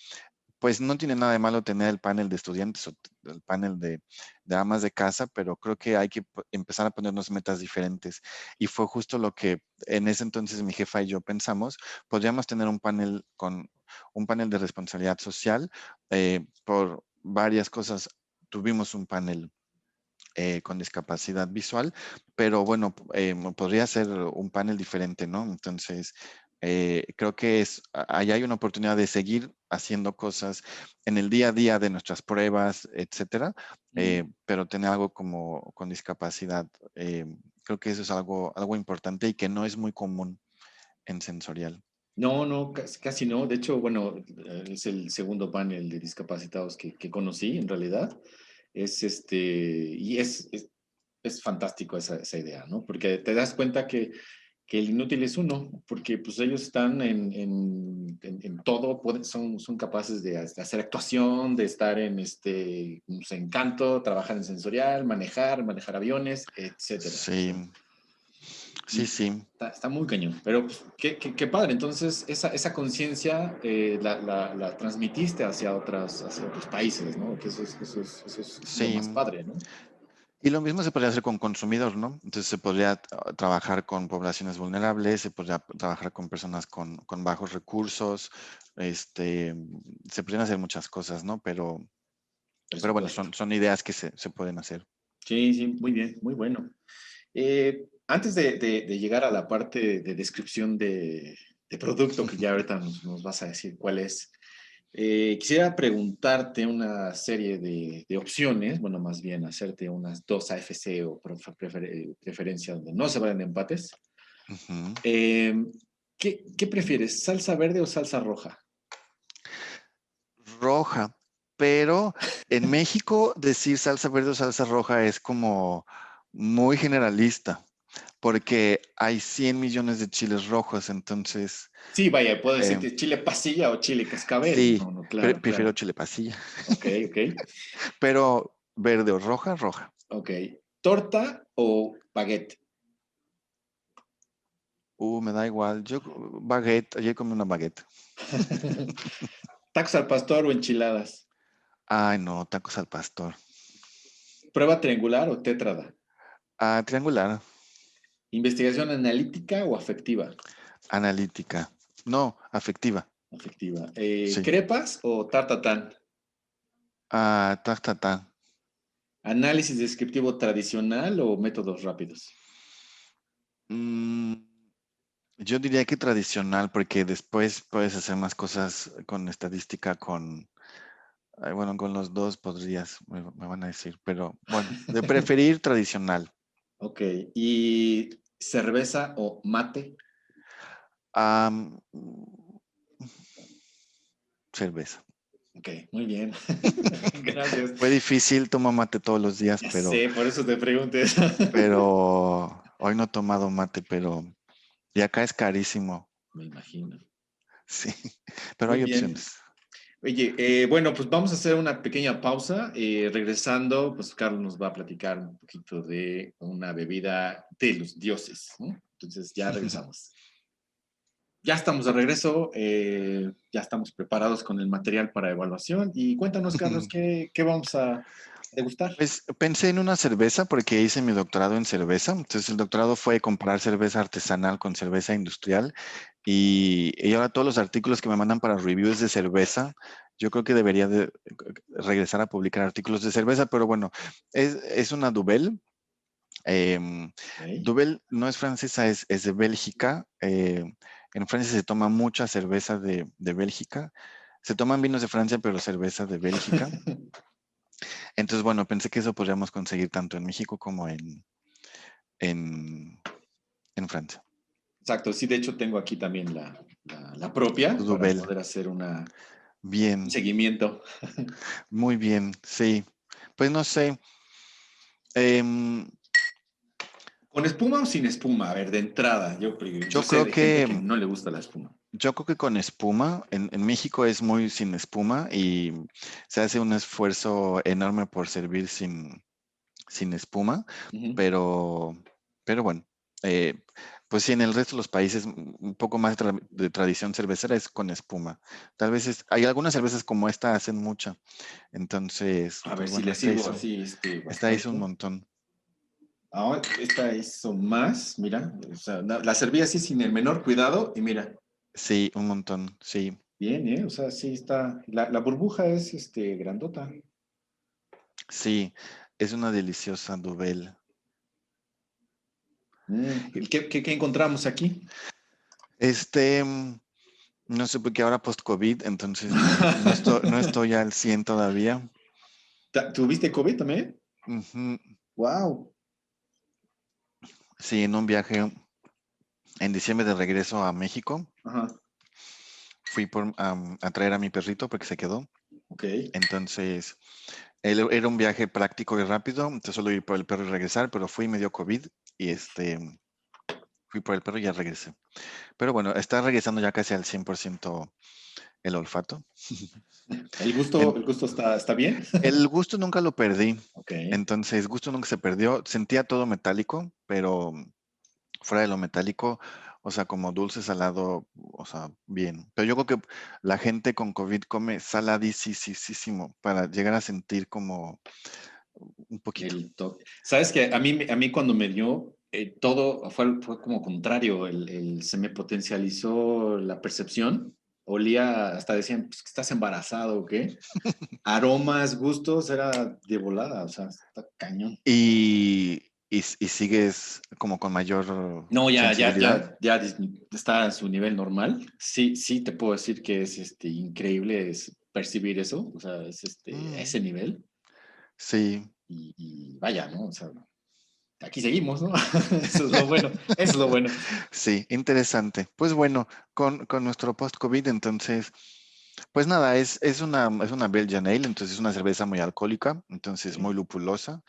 pues no tiene nada de malo tener el panel de estudiantes o el panel de, amas de casa, pero creo que hay que empezar a ponernos metas diferentes. Y fue justo lo que en ese entonces mi jefa y yo pensamos, podríamos tener un panel con un panel de responsabilidad social eh, por varias cosas. Tuvimos un panel eh, con discapacidad visual, pero bueno, eh, podría ser un panel diferente, ¿no? Entonces, eh, creo que es, ahí hay una oportunidad de seguir haciendo cosas en el día a día de nuestras pruebas, etcétera, eh, pero tener algo como con discapacidad. Eh, creo que eso es algo, algo importante y que no es muy común en sensorial. No, no, casi, no. De hecho, bueno, es el segundo panel de discapacitados que, que conocí en realidad. Es este, y es, es, es fantástico esa, esa idea, ¿no? Porque te das cuenta que que el inútil es uno, porque pues ellos están en, en, en, todo, pueden, son, son capaces de hacer actuación, de estar en este pues, encanto, trabajar en sensorial, manejar, manejar aviones, etcétera. Sí, sí, sí. Está, muy cañón, pero pues, qué, qué, padre, entonces esa, esa conciencia eh, la, la, la, transmitiste hacia, otras, hacia otros países, ¿no? Que eso es, eso es, eso es más padre, ¿no? Y lo mismo se podría hacer con consumidor, ¿no? Entonces se podría trabajar con poblaciones vulnerables, se podría trabajar con personas con, bajos recursos, este, se podrían hacer muchas cosas, ¿no? Pero, pero bueno, son, son ideas que se, pueden hacer. Sí, sí, muy bien, muy bueno. Eh, antes de, llegar a la parte de descripción de, producto, que ya ahorita nos, nos, vas a decir cuál es, eh, quisiera preguntarte una serie de, opciones, bueno, más bien hacerte unas dos AFC o preferencia donde no se vayan empates. Em, ¿qué, ¿Qué prefieres, salsa verde o salsa roja? Roja, pero en [laughs] México decir salsa verde o salsa roja es como muy generalista porque hay 100 millones de chiles rojos, entonces... Sí, vaya, puede decirte em, chile pasilla o chile cascabel. Sí, prefiero chile pasilla. Ok, ok. [laughs] Pero verde o roja, roja. Ok. ¿Torta o baguette? Uh, me da igual. Yo, baguette, ayer comí una baguette. [laughs] ¿Tacos al pastor o enchiladas? Ay, no, tacos al pastor. ¿Prueba triangular o tétrada? Ah, triangular. ¿Investigación analítica o afectiva? Analítica. No, afectiva. Afectiva. Eh, ¿Crepas o tartatán? Ah, tartatán. ¿Análisis descriptivo tradicional o métodos rápidos? Mm, yo diría que tradicional, porque después puedes hacer más cosas con estadística, con, bueno, con los dos podrías, me, van a decir, pero bueno, de [laughs] preferir tradicional. Ok, ¿y cerveza o mate? cerveza. Ok, muy bien. [laughs] Gracias. Fue difícil, tomo mate todos los días, pero... Sí, por eso te pregunté. pero [laughs] hoy no he tomado mate, pero... Y acá es carísimo. Me imagino. Sí, pero hay opciones. Oye, eh, bueno, pues vamos a hacer una pequeña pausa. Eh, regresando, pues Carlos nos va a platicar un poquito de una bebida de los dioses. Entonces ya regresamos. [laughs] ya estamos de regreso, eh, ya estamos preparados con el material para evaluación. Y cuéntanos, Carlos, [laughs] ¿qué, qué vamos a degustar? Pues pensé en una cerveza porque hice mi doctorado en cerveza. Entonces el doctorado fue comprar cerveza artesanal con cerveza industrial y, ahora todos los artículos que me mandan para reviews de cerveza, yo creo que debería de regresar a publicar artículos de cerveza, pero bueno, es, una Duvel. Eh, Duvel no es francesa, es, de Bélgica. Eh, en Francia se toma mucha cerveza de, Bélgica. Se toman vinos de Francia, pero cerveza de Bélgica. [laughs] Entonces, bueno, pensé que eso podríamos conseguir tanto en México como en, en, en Francia. Exacto, sí, de hecho tengo aquí también la, la, propia para poder hacer una, bien. un seguimiento. Muy bien, sí. Pues no sé. Em, ¿Con espuma o sin espuma? A ver, de entrada, yo, yo, creo que, no le gusta la espuma. Yo creo que con espuma, en, México es muy sin espuma y se hace un esfuerzo enorme por servir sin, sin espuma, pero, pero bueno, eh, pues sí, en el resto de los países un poco más de, tradición cervecera es con espuma. Tal vez hay algunas cervezas como esta hacen mucha. Entonces, a ver si le sigo así. Este, esta hizo un montón. Ahora, esta hizo más, mira, la serví así sin el menor cuidado y mira. Sí, un montón, sí. Bien, ¿eh? O sea, sí está. La, burbuja es este, grandota. Sí, es una deliciosa Duvel. Mm, ¿qué, qué, encontramos aquí? Este, mm, no sé, porque ahora post-COVID, entonces no [laughs] estoy, al 100 todavía. ¿Tuviste COVID también? Wow. Sí, en un viaje en diciembre de regreso a México. Fui por, a traer a mi perrito porque se quedó. Ok. Entonces, era un viaje práctico y rápido, entonces solo ir por el perro y regresar, pero fui y me dio COVID y este, fui por el perro y ya regresé. Pero bueno, está regresando ya casi al 100% el olfato. [laughs] ¿El gusto, el, gusto está, está, bien? [laughs] El gusto nunca lo perdí. Okay. Entonces, gusto nunca se perdió. Sentía todo metálico, pero fuera de lo metálico, o sea, como dulce, salado, o sea, bien. Pero yo creo que la gente con COVID come saladísimo para llegar a sentir como un poquito. Sabes que a mí, a mí cuando me dio, eh, todo fue, fue, como contrario, el, se me potencializó la percepción olía, hasta decían, pues, que estás embarazado o qué. [laughs] Aromas, gustos, era de volada, o sea, está cañón. Y, y, sigues como con mayor. No, ya, ya, ya, ya está a su nivel normal. Sí, sí, te puedo decir que es este, increíble es percibir eso, o sea, es este, mm. ese nivel. Sí. Y, y, vaya, ¿no? O sea, aquí seguimos, ¿no? [laughs] Eso es lo bueno, eso es lo bueno. [laughs] Sí, interesante. Pues bueno, con, con nuestro post-COVID, entonces, pues nada, es, es, una, es una Belgian Ale, entonces es una cerveza muy alcohólica, entonces muy lupulosa.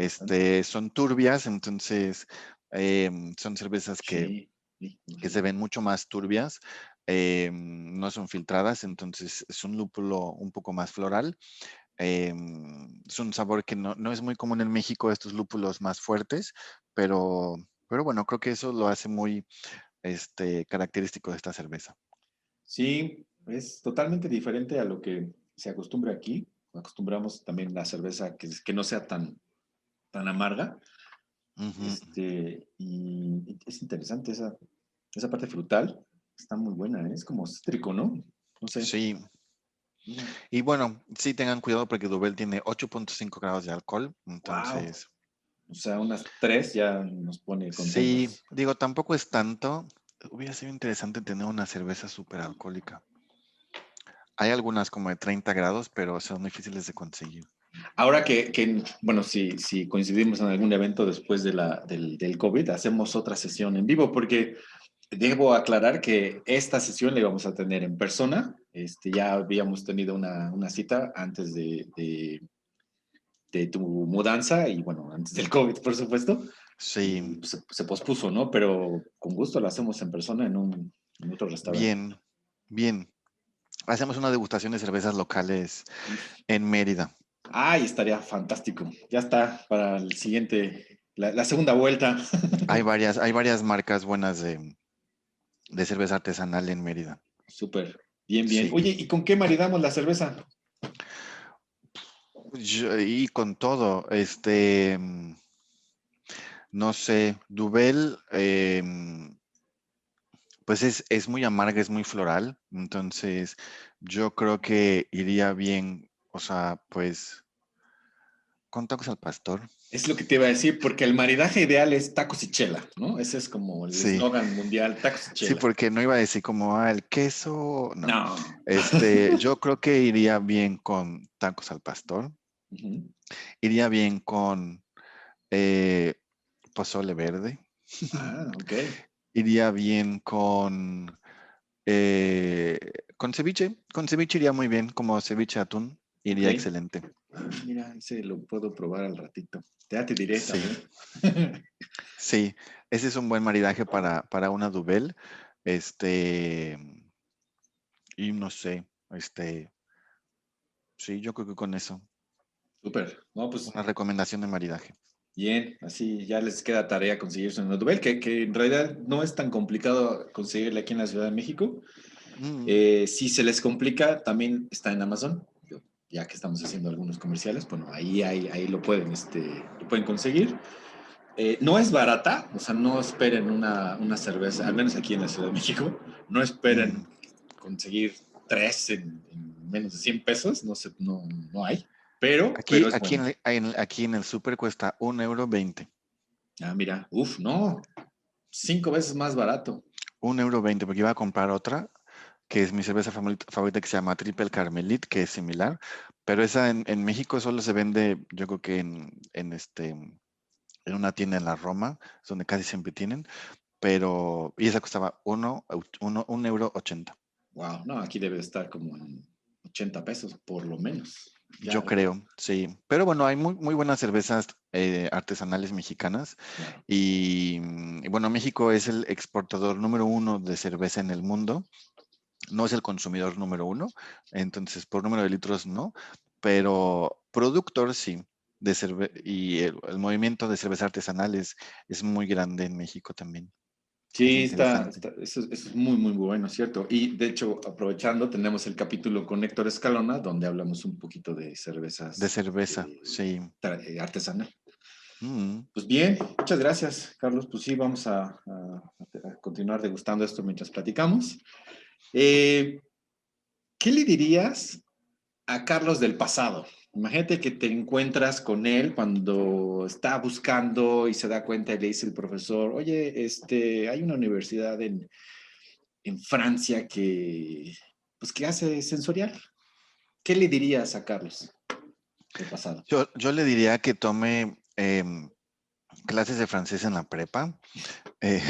Este, son turbias, entonces em, son cervezas que, que se ven mucho más turbias. Em, no son filtradas, entonces es un lúpulo un poco más floral. Em, es un sabor que no, es muy común en México, estos lúpulos más fuertes, pero, pero bueno, creo que eso lo hace muy este, característico de esta cerveza. Sí, es totalmente diferente a lo que se acostumbra aquí. Acostumbramos también la cerveza que, que no sea tan, tan amarga. este, y es interesante esa, esa parte frutal. Está muy buena, ¿eh? es como cítrico, ¿no? No sé. Sí, y bueno, sí tengan cuidado porque Duvel tiene 8.5 grados de alcohol, entonces... O sea, unas 3 ya nos pone contentos. Sí, digo, tampoco es tanto. Hubiera sido interesante tener una cerveza súper alcohólica. Hay algunas como de 30 grados, pero son difíciles de conseguir. Ahora que, bueno, si, si coincidimos en algún evento después de la, del, del COVID, hacemos otra sesión en vivo, porque Debo aclarar que esta sesión la íbamos a tener en persona. Este, ya habíamos tenido una, una cita antes de, de, tu mudanza y bueno, antes del COVID, por supuesto. Sí. Se, se, pospuso, ¿no? Pero con gusto la hacemos en persona en, un, en otro restaurante. Bien, bien. Hacemos una degustación de cervezas locales en Mérida. Ay, estaría fantástico. Ya está para el siguiente, la, la segunda vuelta. [laughs] Hay varias, hay varias marcas buenas de, de cerveza artesanal en Mérida. Súper, bien, bien. Oye, ¿y con qué maridamos la cerveza? y con todo, este, no sé, Dubel, em, pues es, es, muy amarga, es muy floral, entonces yo creo que iría bien, o sea, pues con tacos al pastor. Es lo que te iba a decir, porque el maridaje ideal es tacos y chela, ¿no? Ese es como el eslogan mundial, tacos y chela. Sí, porque no iba a decir como, ah, el queso. No. Este, [laughs] yo creo que iría bien con tacos al pastor. Iría bien con eh, pozole verde. Ah, [laughs] ok. Iría bien con, eh, con ceviche. Con ceviche iría muy bien, como ceviche atún. Iría excelente. Ah, mira, ese lo puedo probar al ratito. Ya te diré. Sí. sí, ese es un buen maridaje para, para una Dubel. Este, y no sé, este, sí, yo creo que con eso. Súper. No, pues. Una recomendación de maridaje. Bien, así ya les queda tarea conseguirse una Dubel, que, que en realidad no es tan complicado conseguirla aquí en la Ciudad de México. Mm. Eh, si se les complica, también está en Amazon. Ya que estamos haciendo algunos comerciales, bueno, ahí, ahí, ahí lo, pueden, este, lo pueden conseguir. Eh, no es barata, o sea, no esperen una, una, cerveza, al menos aquí en la Ciudad de México, no esperen conseguir tres en, menos de 100 pesos, no, sé, no, no hay. Pero, aquí, aquí, en el, aquí en el súper cuesta un euro 20. Ah, mira, uff, no, cinco veces más barato. Un euro 20, porque iba a comprar otra que es mi cerveza favorita que se llama Triple Carmelit, que es similar, pero esa en, México solo se vende, yo creo que en, este, en una tienda en la Roma, donde casi siempre tienen, pero, y esa costaba uno, uno, un euro ochenta. Wow, no, aquí debe estar como en 80 pesos, por lo menos. Yo creo, sí. Pero bueno, hay muy, muy buenas cervezas eh, artesanales mexicanas. Y, y, bueno, México es el exportador número uno de cerveza en el mundo no es el consumidor número uno, entonces por número de litros no, pero productor sí. De cerve y el, movimiento de cerveza artesanal es, muy grande en México también. Sí, está, eso, es muy, muy bueno, ¿cierto? Y de hecho, aprovechando, tenemos el capítulo con Héctor Escalona, donde hablamos un poquito de cervezas. De cerveza, eh, sí. Eh, artesanal. Mm. Pues bien, muchas gracias, Carlos. Pues sí, vamos a, a continuar degustando esto mientras platicamos. Eh, ¿Qué le dirías a Carlos del pasado? Imagínate que te encuentras con él cuando está buscando y se da cuenta y le dice el profesor, oye, este, hay una universidad en, Francia que, pues, que hace sensorial. ¿Qué le dirías a Carlos del pasado? Yo, le diría que tome em, clases de francés en la prepa. Eh,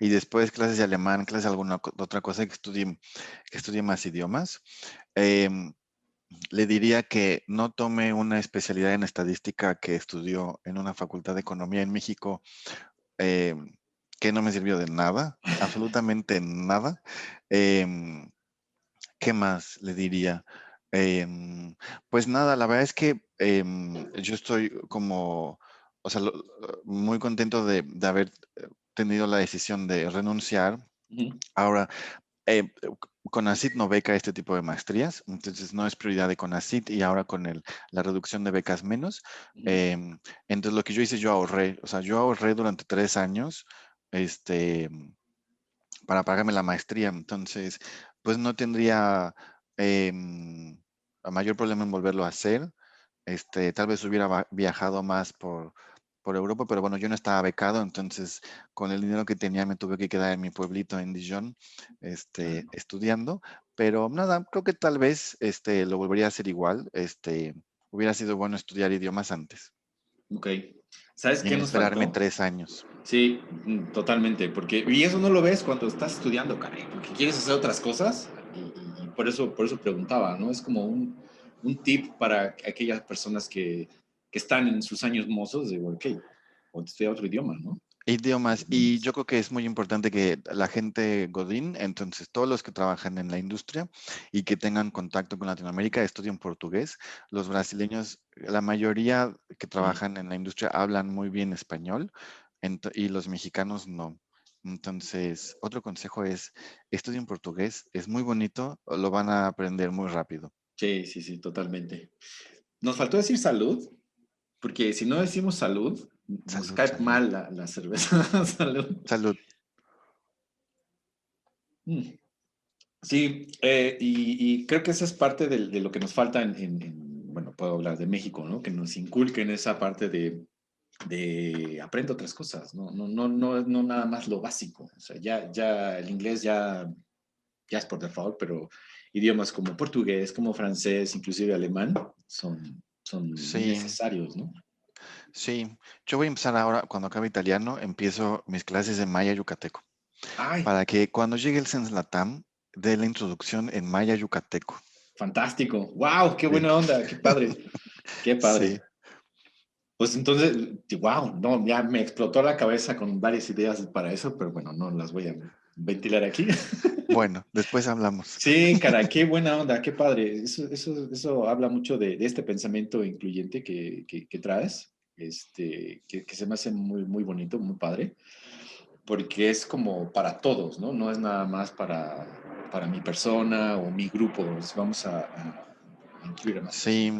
y después clases de alemán, clases de alguna otra cosa que estudie, que estudie más idiomas. Em, le diría que no tome una especialidad en estadística que estudió en una facultad de economía en México, em, que no me sirvió de nada, [laughs] absolutamente nada. Em, ¿Qué más le diría? pues nada, la verdad es que yo estoy como, o sea, muy contento de, de haber tenido la decisión de renunciar. Ahora, eh, CONACIT no beca este tipo de maestrías, entonces no es prioridad de CONACIT y ahora con el, la reducción de becas menos. Em, entonces lo que yo hice, yo ahorré, o sea, yo ahorré durante tres años este, para pagarme la maestría, entonces pues no tendría em, mayor problema en volverlo a hacer. Este, tal vez hubiera viajado más por, por Europa, pero bueno, yo no estaba becado, entonces con el dinero que tenía me tuve que quedar en mi pueblito en Dijon, este, estudiando, pero nada, creo que tal vez este, lo volvería a hacer igual, este, hubiera sido bueno estudiar idiomas antes. Ok. ¿Sabes qué nos esperarme tres años. Sí, mm, totalmente, porque y eso no lo ves cuando estás estudiando, caray, porque quieres hacer otras cosas y, por eso por eso preguntaba, ¿no? Es como un, un tip para aquellas personas que están en sus años mozos, digo, ok, o otro idioma, ¿no? Idiomas. Y yo creo que es muy importante que la gente Godín, entonces todos los que trabajan en la industria y que tengan contacto con Latinoamérica, estudien portugués. Los brasileños, la mayoría que trabajan en la industria hablan muy bien español y los mexicanos no. Entonces, otro consejo es, estudien portugués, es muy bonito, lo van a aprender muy rápido. Sí, sí, sí, totalmente. Nos faltó decir salud, porque si no decimos salud, nos cae mal la, cerveza. [laughs] salud. Salud. Mm. Sí, eh, y, creo que esa es parte de, lo que nos falta en, bueno, puedo hablar de México, ¿no? Que nos inculquen esa parte de, de aprende otras cosas, ¿no? No, no, no, no nada más lo básico. O sea, ya, ya el inglés ya, ya es por default, pero idiomas como portugués, como francés, inclusive alemán, son, son necesarios, ¿no? Sí, yo voy a empezar ahora, cuando acabe italiano, empiezo mis clases de maya yucateco. Para que cuando llegue el Sens Latam, dé la introducción en maya yucateco. Fantástico. ¡Wow! ¡Qué buena onda! ¡Qué padre! ¡Qué [laughs] padre! Pues entonces, wow, no, ya me explotó la cabeza con varias ideas para eso, pero bueno, no las voy a ventilar aquí. [laughs] Bueno, después hablamos. Sí, cara, qué buena onda, qué padre. Eso, eso, eso habla mucho de, de este pensamiento incluyente que, que, traes, este, que, que, se me hace muy, muy bonito, muy padre, porque es como para todos, ¿no? No es nada más para, para mi persona o mi grupo. Vamos a Sí,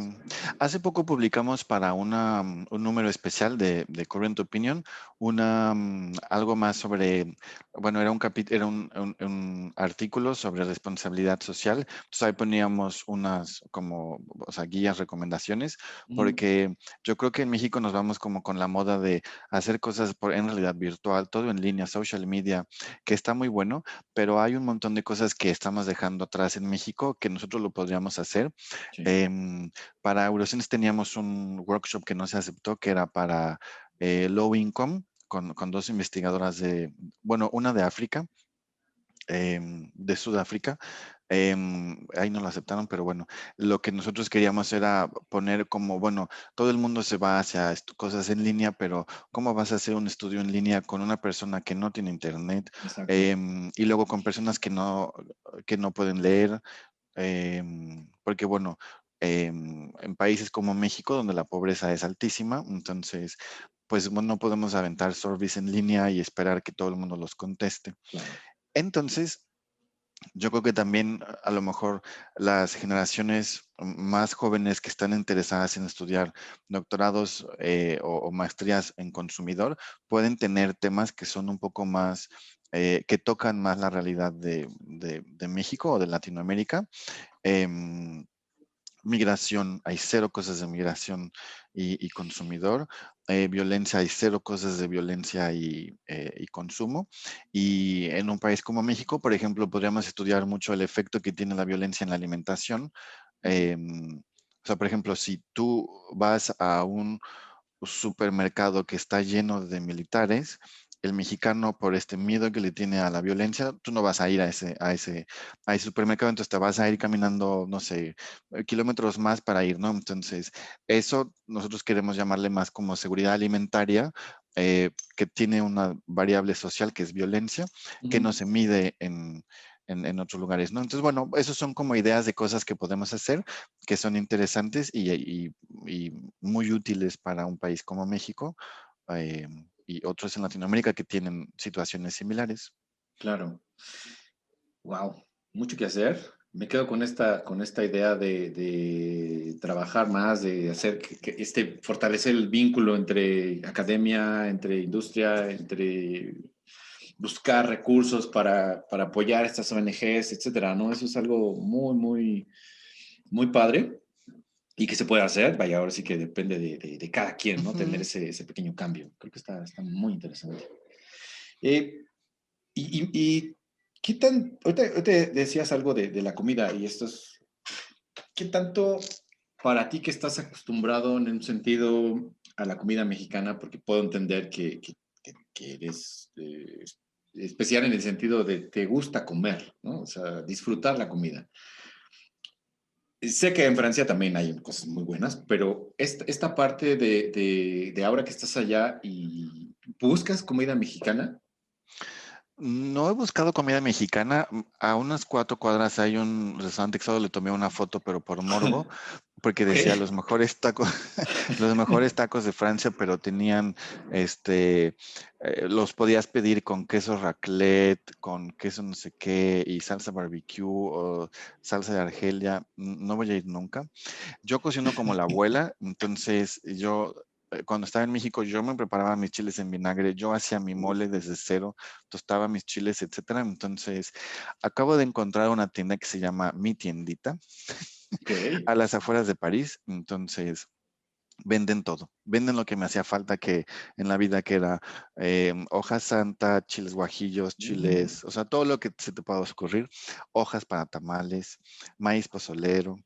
hace poco publicamos para una, un número especial de, de Current Opinion una, mm, algo más sobre, bueno, era un capítulo, era un, un, artículo sobre responsabilidad social. Entonces ahí poníamos unas como, o sea, guías, recomendaciones, porque yo creo que en México nos vamos como con la moda de hacer cosas por, en realidad virtual, todo en línea, social media, que está muy bueno, pero hay un montón de cosas que estamos dejando atrás en México que nosotros lo podríamos hacer. Em, para Eurocenes teníamos un workshop que no se aceptó, que era para eh, low income, con, con, dos investigadoras de, bueno, una de África, em, de Sudáfrica. Em, ahí no lo aceptaron, pero bueno, lo que nosotros queríamos era poner como, bueno, todo el mundo se va hacia cosas en línea, pero ¿cómo vas a hacer un estudio en línea con una persona que no tiene internet? y luego con personas que no, que no pueden leer, porque bueno, en países como México, donde la pobreza es altísima, entonces, pues no podemos aventar service en línea y esperar que todo el mundo los conteste. Entonces, yo creo que también a lo mejor las generaciones más jóvenes que están interesadas en estudiar doctorados eh, o, maestrías en consumidor pueden tener temas que son un poco más, eh, que tocan más la realidad de, México o de Latinoamérica. Em, migración, hay cero cosas de migración y, consumidor. Eh, violencia, hay cero cosas de violencia y, y, consumo. Y en un país como México, por ejemplo, podríamos estudiar mucho el efecto que tiene la violencia en la alimentación. Em, o sea, por ejemplo, si tú vas a un supermercado que está lleno de militares, el mexicano por este miedo que le tiene a la violencia, tú no vas a ir a ese, a ese, a ese supermercado, entonces te vas a ir caminando, no sé, eh, kilómetros más para ir, ¿no? Entonces, eso nosotros queremos llamarle más como seguridad alimentaria, eh, que tiene una variable social que es violencia, que no se mide en, en, otros lugares, ¿no? Entonces, bueno, esos son como ideas de cosas que podemos hacer que son interesantes y, y, y muy útiles para un país como México. Eh, y otros en Latinoamérica que tienen situaciones similares. Claro. Wow, mucho que hacer. Me quedo con esta, con esta idea de, de trabajar más, de hacer que, este, fortalecer el vínculo entre academia, entre industria, entre buscar recursos para, para apoyar estas ONGs, etcétera, ¿no? Eso es algo muy, muy, muy padre y que se puede hacer, vaya, ahora sí que depende de, de, cada quien, ¿no? Tener ese, ese, pequeño cambio. Creo que está, está muy interesante. Eh, y, y, qué tan, ahorita, decías algo de, de, la comida y esto es, ¿qué tanto para ti que estás acostumbrado en un sentido a la comida mexicana, porque puedo entender que, que, que eres eh, especial en el sentido de te gusta comer, ¿no? O sea, disfrutar la comida. Sé que en Francia también hay cosas muy buenas, pero esta, esta parte de, de, ahora que estás allá y buscas comida mexicana. No he buscado comida mexicana. A unas cuatro cuadras hay un restaurante que solo le tomé una foto, pero por morbo, [laughs] porque decía los mejores tacos, [laughs] los mejores tacos de Francia, pero tenían, este, eh, los podías pedir con queso raclette, con queso no sé qué, y salsa barbecue o salsa de Argelia. No voy a ir nunca. Yo cocino como la [laughs] abuela, entonces yo eh, cuando estaba en México, yo me preparaba mis chiles en vinagre, yo hacía mi mole desde cero, tostaba mis chiles, etcétera. Entonces, acabo de encontrar una tienda que se llama Mi Tiendita a las afueras de París. Entonces, venden todo. Venden lo que me hacía falta que en la vida, que era em, hoja santa, chiles guajillos, chiles, o sea, todo lo que se te pueda ocurrir. Hojas para tamales, maíz pozolero.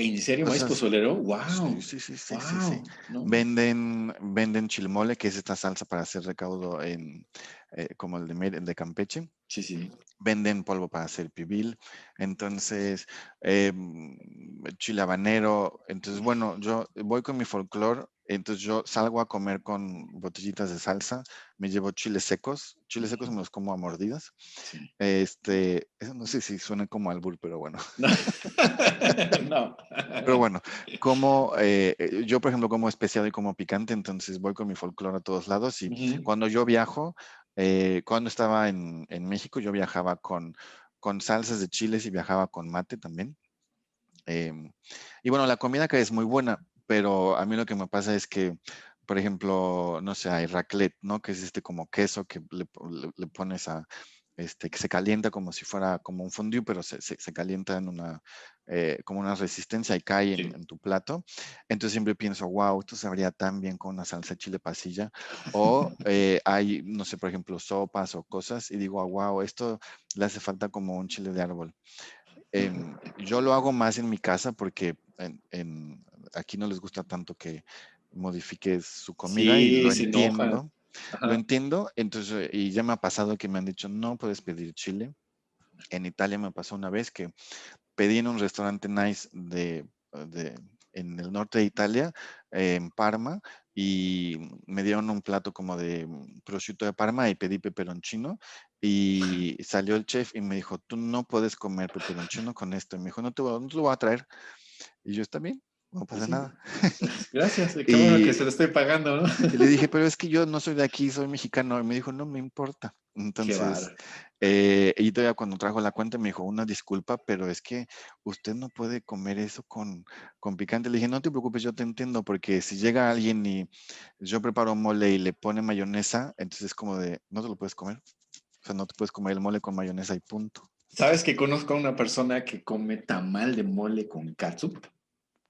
¿En serio, maíz pozolero? ¡Wow! Sí, sí, sí, sí, Venden, venden chilmole, que es esta salsa para hacer recaudo en, eh, como el de, el de Campeche. Sí, sí. Venden polvo para hacer pibil. Entonces, eh, chile habanero. Entonces, bueno, yo voy con mi folclore entonces yo salgo a comer con botellitas de salsa, me llevo chiles secos, chiles secos me los como a mordidas. Este, eso no sé si suena como albur, pero bueno. [laughs] No. Pero bueno, como eh, eh, yo por ejemplo como especiado y como picante, entonces voy con mi folclore a todos lados y cuando yo viajo, eh, cuando estaba en, en, México, yo viajaba con, con salsas de chiles y viajaba con mate también. Em, y bueno, la comida que es muy buena, pero a mí lo que me pasa es que, por ejemplo, no sé, hay raclette, ¿no? Que es este como queso que le, pones a, este, que se calienta como si fuera como un fondue, pero se, se, calienta en una, eh, como una resistencia y cae en, tu plato. Entonces siempre pienso, wow, esto sabría tan bien con una salsa de chile pasilla. O [laughs] eh, hay, no sé, por ejemplo, sopas o cosas y digo, wow, esto le hace falta como un chile de árbol. Em, yo lo hago más en mi casa porque en, aquí no les gusta tanto que modifiques su comida y lo entiendo. Lo entiendo, entonces, y ya me ha pasado que me han dicho, no puedes pedir chile. En Italia me pasó una vez que pedí en un restaurante nice de, en el norte de Italia, en Parma, y me dieron un plato como de prosciutto de Parma y pedí peperoncino y salió el chef y me dijo, tú no puedes comer peperoncino con esto. Y me dijo, no te, no te lo voy a traer. Y yo, está bien, no pasa nada. [laughs] Gracias, qué bueno que se lo estoy pagando, ¿no? Y le dije, pero es que yo no soy de aquí, soy mexicano. Y me dijo, no me importa. Entonces, eh, y todavía cuando trajo la cuenta me dijo, una disculpa, pero es que usted no puede comer eso con, con picante. Le dije, no te preocupes, yo te entiendo, porque si llega alguien y yo preparo mole y le pone mayonesa, entonces es como de, no te lo puedes comer. O sea, no te puedes comer el mole con mayonesa y punto. ¿Sabes que conozco a una persona que come tamal de mole con katsup?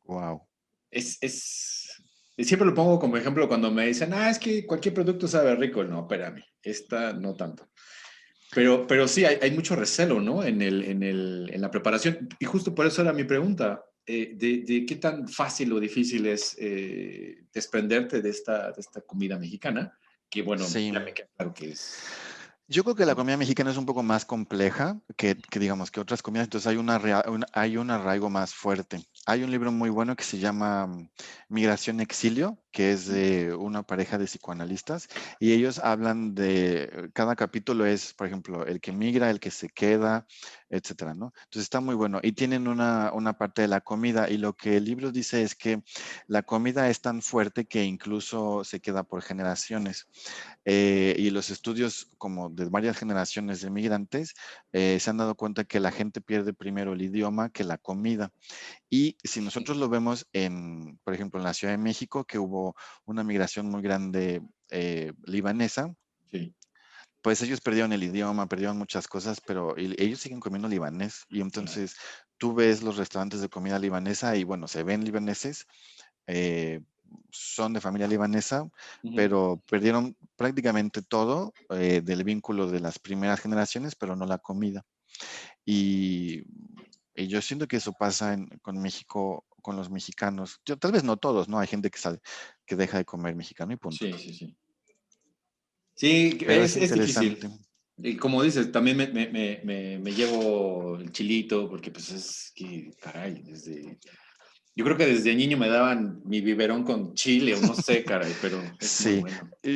Wow. Es, es, siempre lo pongo como ejemplo cuando me dicen, ah, es que cualquier producto sabe rico. No, espérame, esta no tanto. Pero, pero sí, hay, hay mucho recelo, ¿no? En, el, en, el, en, la preparación. Y justo por eso era mi pregunta, eh, de, de, qué tan fácil o difícil es eh, desprenderte de esta, de esta comida mexicana, que bueno, ya me queda claro que es yo creo que la comida mexicana es un poco más compleja que, digamos que otras comidas, entonces hay, una, hay un arraigo más fuerte. Hay un libro muy bueno que se llama mm, Migración Exilio, que es de una pareja de psicoanalistas, y ellos hablan de, cada capítulo es, por ejemplo, el que migra, el que se queda, etcétera, ¿no? Entonces está muy bueno. Y tienen una, una parte de la comida, y lo que el libro dice es que la comida es tan fuerte que incluso se queda por generaciones. Eh, y los estudios como de varias generaciones de migrantes eh, se han dado cuenta que la gente pierde primero el idioma que la comida. Y si nosotros lo vemos en, por ejemplo, en la Ciudad de México, que hubo una migración muy grande eh, libanesa, pues ellos perdieron el idioma, perdieron muchas cosas, pero ellos siguen comiendo libanés. Y entonces tú ves los restaurantes de comida libanesa y bueno, se ven libaneses, son de familia libanesa, pero perdieron prácticamente todo eh, del vínculo de las primeras generaciones, pero no la comida. Y, yo siento que eso pasa con México, con los mexicanos. Yo, tal vez no todos, ¿no? Hay gente que, sabe, que deja de comer mexicano y punto. Sí, sí, sí. Sí, es, es, difícil. Y como dices, también me, me, me, me, llevo el chilito, porque pues es que, caray, desde yo creo que desde niño me daban mi biberón con chile o no sé, caray, pero. [laughs] sí,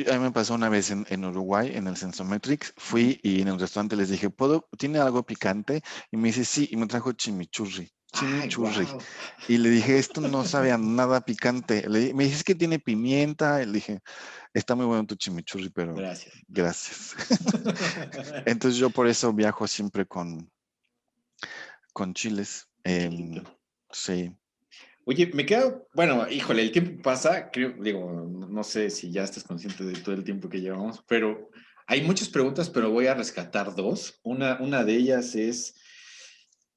a mí me pasó una vez en, Uruguay, en el Sensometrix. Fui y en el restaurante les dije, ¿puedo, ¿tiene algo picante? Y me dice, sí, y me trajo chimichurri. Chimichurri. Y le dije, esto no sabe a nada picante. Le, me dice, que tiene pimienta. Y le dije, está muy bueno tu chimichurri, pero. Gracias. Gracias. [laughs] [laughs] Entonces yo por eso viajo siempre con, con chiles. Em, sí. Oye, me queda, bueno, híjole, el tiempo pasa, creo, digo, no sé si ya estás consciente de todo el tiempo que llevamos, pero hay muchas preguntas, pero voy a rescatar dos. Una, una de ellas es,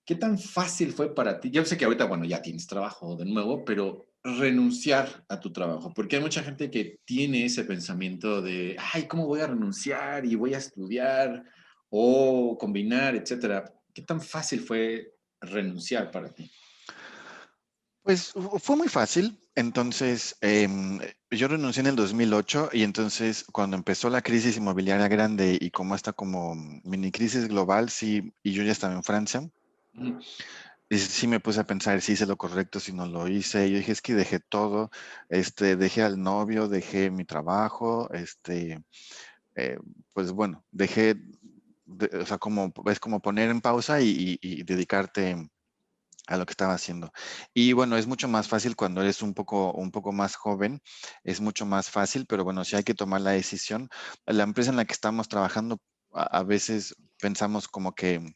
¿qué tan fácil fue para ti? Yo sé que ahorita, bueno, ya tienes trabajo de nuevo, pero renunciar a tu trabajo, porque hay mucha gente que tiene ese pensamiento de, ay, ¿cómo voy a renunciar y voy a estudiar o combinar, etcétera? ¿Qué tan fácil fue renunciar para ti? Pues fue muy fácil. Entonces, em, yo renuncié en el 2008 y entonces cuando empezó la crisis inmobiliaria grande y como esta como mini crisis global, sí, y yo ya estaba en Francia, y sí me puse a pensar si hice lo correcto, si no lo hice. Yo dije, es que dejé todo, este, dejé al novio, dejé mi trabajo, este, eh, pues bueno, dejé, o sea, como, es como poner en pausa y dedicarte a lo que estaba haciendo. Y bueno, es mucho más fácil cuando eres un poco, un poco más joven, es mucho más fácil, pero bueno, si hay que tomar la decisión. La empresa en la que estamos trabajando, a, veces pensamos como que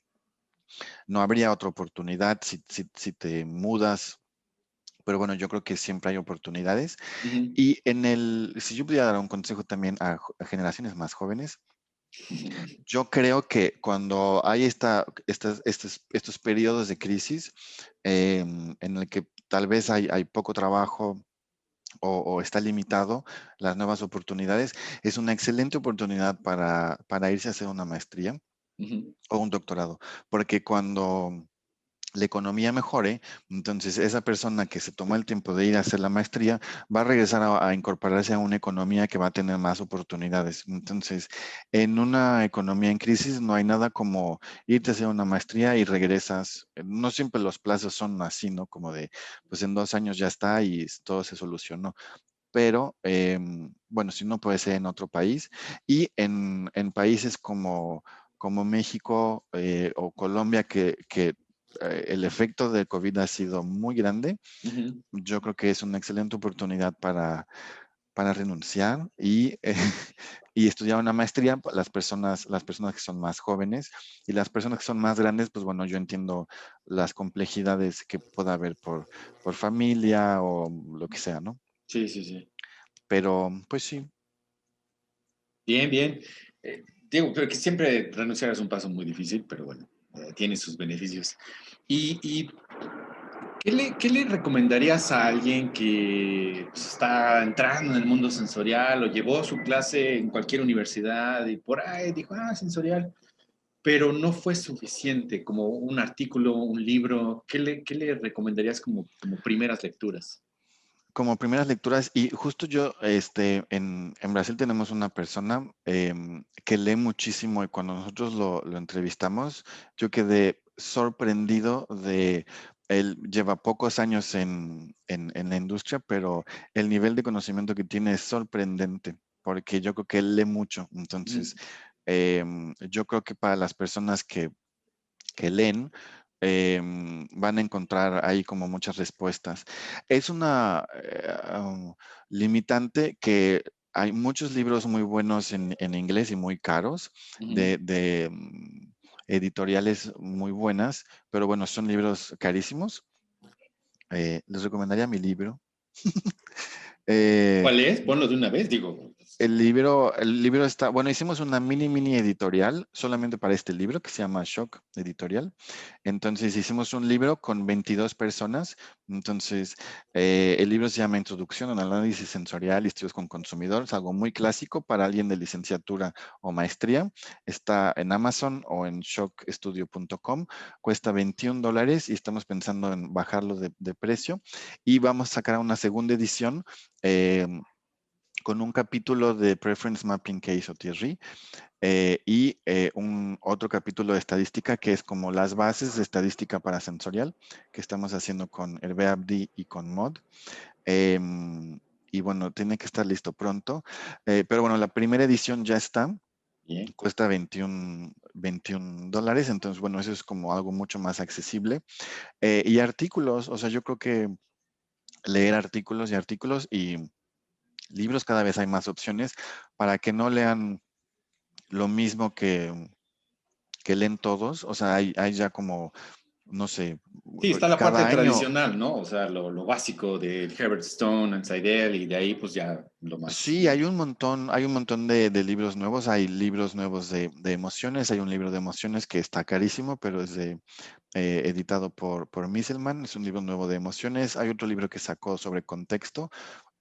no habría otra oportunidad si, si, te mudas. Pero bueno, yo creo que siempre hay oportunidades. Y en el, si yo pudiera dar un consejo también a, generaciones más jóvenes, [laughs] yo creo que cuando hay esta, estas, estos, estos periodos de crisis em, en el que tal vez hay, hay poco trabajo o, está limitado las nuevas oportunidades, es una excelente oportunidad para, para irse a hacer una maestría o un doctorado, porque cuando la economía mejore, entonces esa persona que se toma el tiempo de ir a hacer la maestría va a regresar a, incorporarse a una economía que va a tener más oportunidades. Entonces, en una economía en crisis no hay nada como irte a hacer una maestría y regresas. No siempre los plazos son así, ¿no? Como de, pues en dos años ya está y todo se solucionó pero em, bueno, si no puede ser en otro país y en, países como, como México eh, o Colombia que, que eh, el efecto de COVID ha sido muy grande. Yo creo que es una excelente oportunidad para, para renunciar y, [laughs] y estudiar una maestría. Las personas, las personas que son más jóvenes y las personas que son más grandes, pues bueno, yo entiendo las complejidades que pueda haber por, por familia o lo que sea, ¿no? Sí, sí, sí. Pero, pues sí. Bien, bien. Digo, pero que siempre renunciar es un paso muy difícil, pero bueno. Eh, tiene sus beneficios. ¿Y, ¿qué, le, ¿qué, le, recomendarías a alguien que pues, está entrando en el mundo sensorial o llevó su clase en cualquier universidad y por ahí dijo, ah, sensorial, pero no fue suficiente como un artículo, un libro? ¿Qué le, qué le recomendarías como, como primeras lecturas? Como primeras lecturas, y justo yo, este, en, en Brasil tenemos una persona em, que lee muchísimo y cuando nosotros lo, lo, entrevistamos, yo quedé sorprendido de, él lleva pocos años en, en, en, la industria, pero el nivel de conocimiento que tiene es sorprendente, porque yo creo que él lee mucho. Entonces, em, yo creo que para las personas que, que leen, Em, van a encontrar ahí como muchas respuestas. Es una eh, um, limitante que hay muchos libros muy buenos en, inglés y muy caros, de, mm, editoriales muy buenas, pero bueno, son libros carísimos. Eh, les recomendaría mi libro. [laughs] Eh, ¿Cuál es? Ponlo de una vez, digo. El libro, el libro está, bueno, hicimos una mini, mini editorial solamente para este libro que se llama Shock Editorial. Entonces hicimos un libro con 22 personas. Entonces eh, el libro se llama Introducción al Análisis Sensorial y Estudios con Consumidores, algo muy clásico para alguien de licenciatura o maestría. Está en Amazon o en shockstudio.com. Cuesta 21 dólares y estamos pensando en bajarlo de, precio. Y vamos a sacar una segunda edición. Eh, con un capítulo de Preference Mapping Case o TSRI eh, y eh, un otro capítulo de estadística que es como las bases de estadística para sensorial que estamos haciendo con Herbeabd y con MOD. Em, y bueno, tiene que estar listo pronto. Eh, pero bueno, la primera edición ya está. Cuesta 21, 21 dólares, entonces bueno, eso es como algo mucho más accesible. y artículos, o sea, yo creo que leer artículos y artículos y libros, cada vez hay más opciones para que no lean lo mismo que, que leen todos. O sea, hay, hay ya como, no sé. Sí, está la parte tradicional, ¿no? O sea, lo, lo básico de Herbert Stone, and Seidel, y de ahí pues ya lo más. Sí, hay un montón, hay un montón de, de libros nuevos. Hay libros nuevos de, de, emociones. Hay un libro de emociones que está carísimo, pero es de, eh, editado por, por Misselman. Es un libro nuevo de emociones. Hay otro libro que sacó sobre contexto.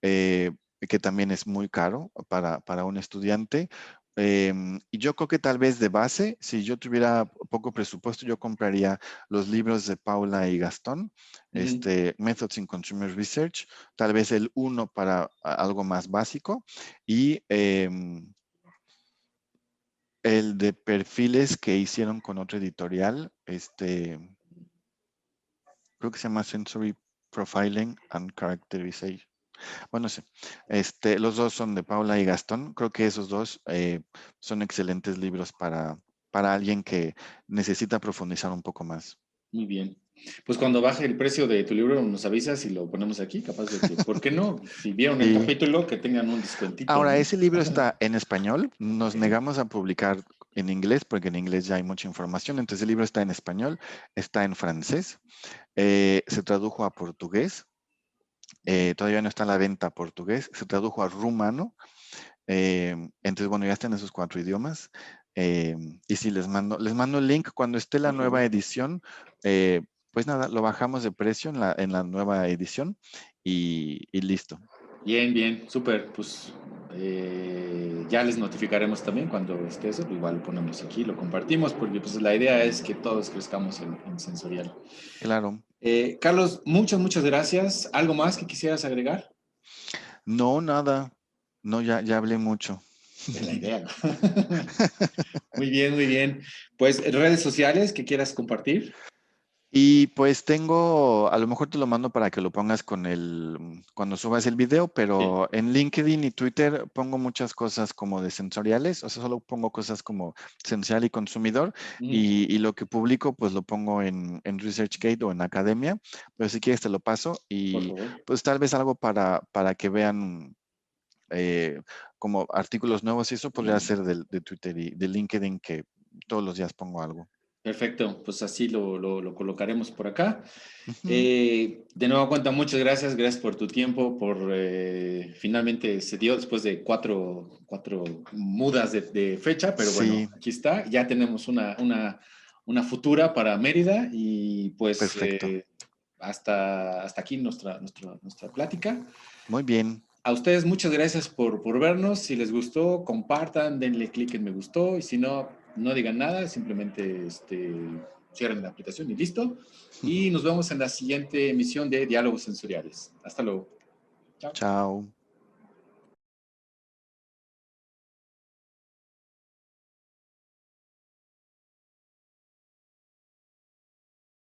Eh, que también es muy caro para, para un estudiante, Em, y yo creo que tal vez de base, si yo tuviera poco presupuesto, yo compraría los libros de Paula y Gastón, este, Methods in Consumer Research, tal vez el uno para algo más básico y em, el de perfiles que hicieron con otra editorial, este, creo que se llama Sensory Profiling and Characterization. Bueno, sí. Este, los dos son de Paula y Gastón. Creo que esos dos eh, son excelentes libros para, para alguien que necesita profundizar un poco más. Muy bien. Pues cuando baje el precio de tu libro nos avisas y lo ponemos aquí, capaz de que, ¿por qué no? Si vieron el capítulo, que tengan un descuentito. Ahora, ese libro está en español. Nos negamos a publicar en inglés porque en inglés ya hay mucha información. Entonces el libro está en español, está en francés, eh, se tradujo a portugués, eh, todavía no está en la venta portugués, se tradujo a rumano. Eh, entonces, bueno, ya están esos cuatro idiomas. y si les mando, les mando el link cuando esté la nueva edición pues nada, lo bajamos de precio en la, en la nueva edición y, listo. Bien, bien, súper. Pues eh, ya les notificaremos también cuando esté eso, igual lo ponemos aquí, lo compartimos, porque pues la idea es que todos crezcamos en, sensorial. Claro. Eh, Carlos, muchas, muchas gracias. ¿Algo más que quisieras agregar? No, nada. No, ya, ya hablé mucho. Es la idea. [laughs] muy bien, muy bien. Pues redes sociales que quieras compartir. Y pues tengo, a lo mejor te lo mando para que lo pongas con el, cuando subas el video, pero en LinkedIn y Twitter pongo muchas cosas como de sensoriales, o sea, solo pongo cosas como sensorial y consumidor, y, lo que publico pues lo pongo en, en, ResearchGate o en Academia, pero si quieres te lo paso y pues tal vez algo para, para que vean eh, como artículos nuevos y eso podría ser de, de Twitter y de LinkedIn que todos los días pongo algo. Perfecto, pues así lo, lo, colocaremos por acá. Eh, de nuevo cuenta, muchas gracias, gracias por tu tiempo, por eh, finalmente se dio después de cuatro, cuatro mudas de, fecha, pero bueno, aquí está, ya tenemos una, una, una futura para Mérida y pues eh, hasta, hasta aquí nuestra, nuestra, nuestra plática. Muy bien. A ustedes muchas gracias por, por vernos, si les gustó, compartan, denle clic en me gustó y si no, no digan nada, simplemente este, cierren la aplicación y listo. Y nos vemos en la siguiente emisión de Diálogos Sensoriales. Hasta luego. Chao. Chao.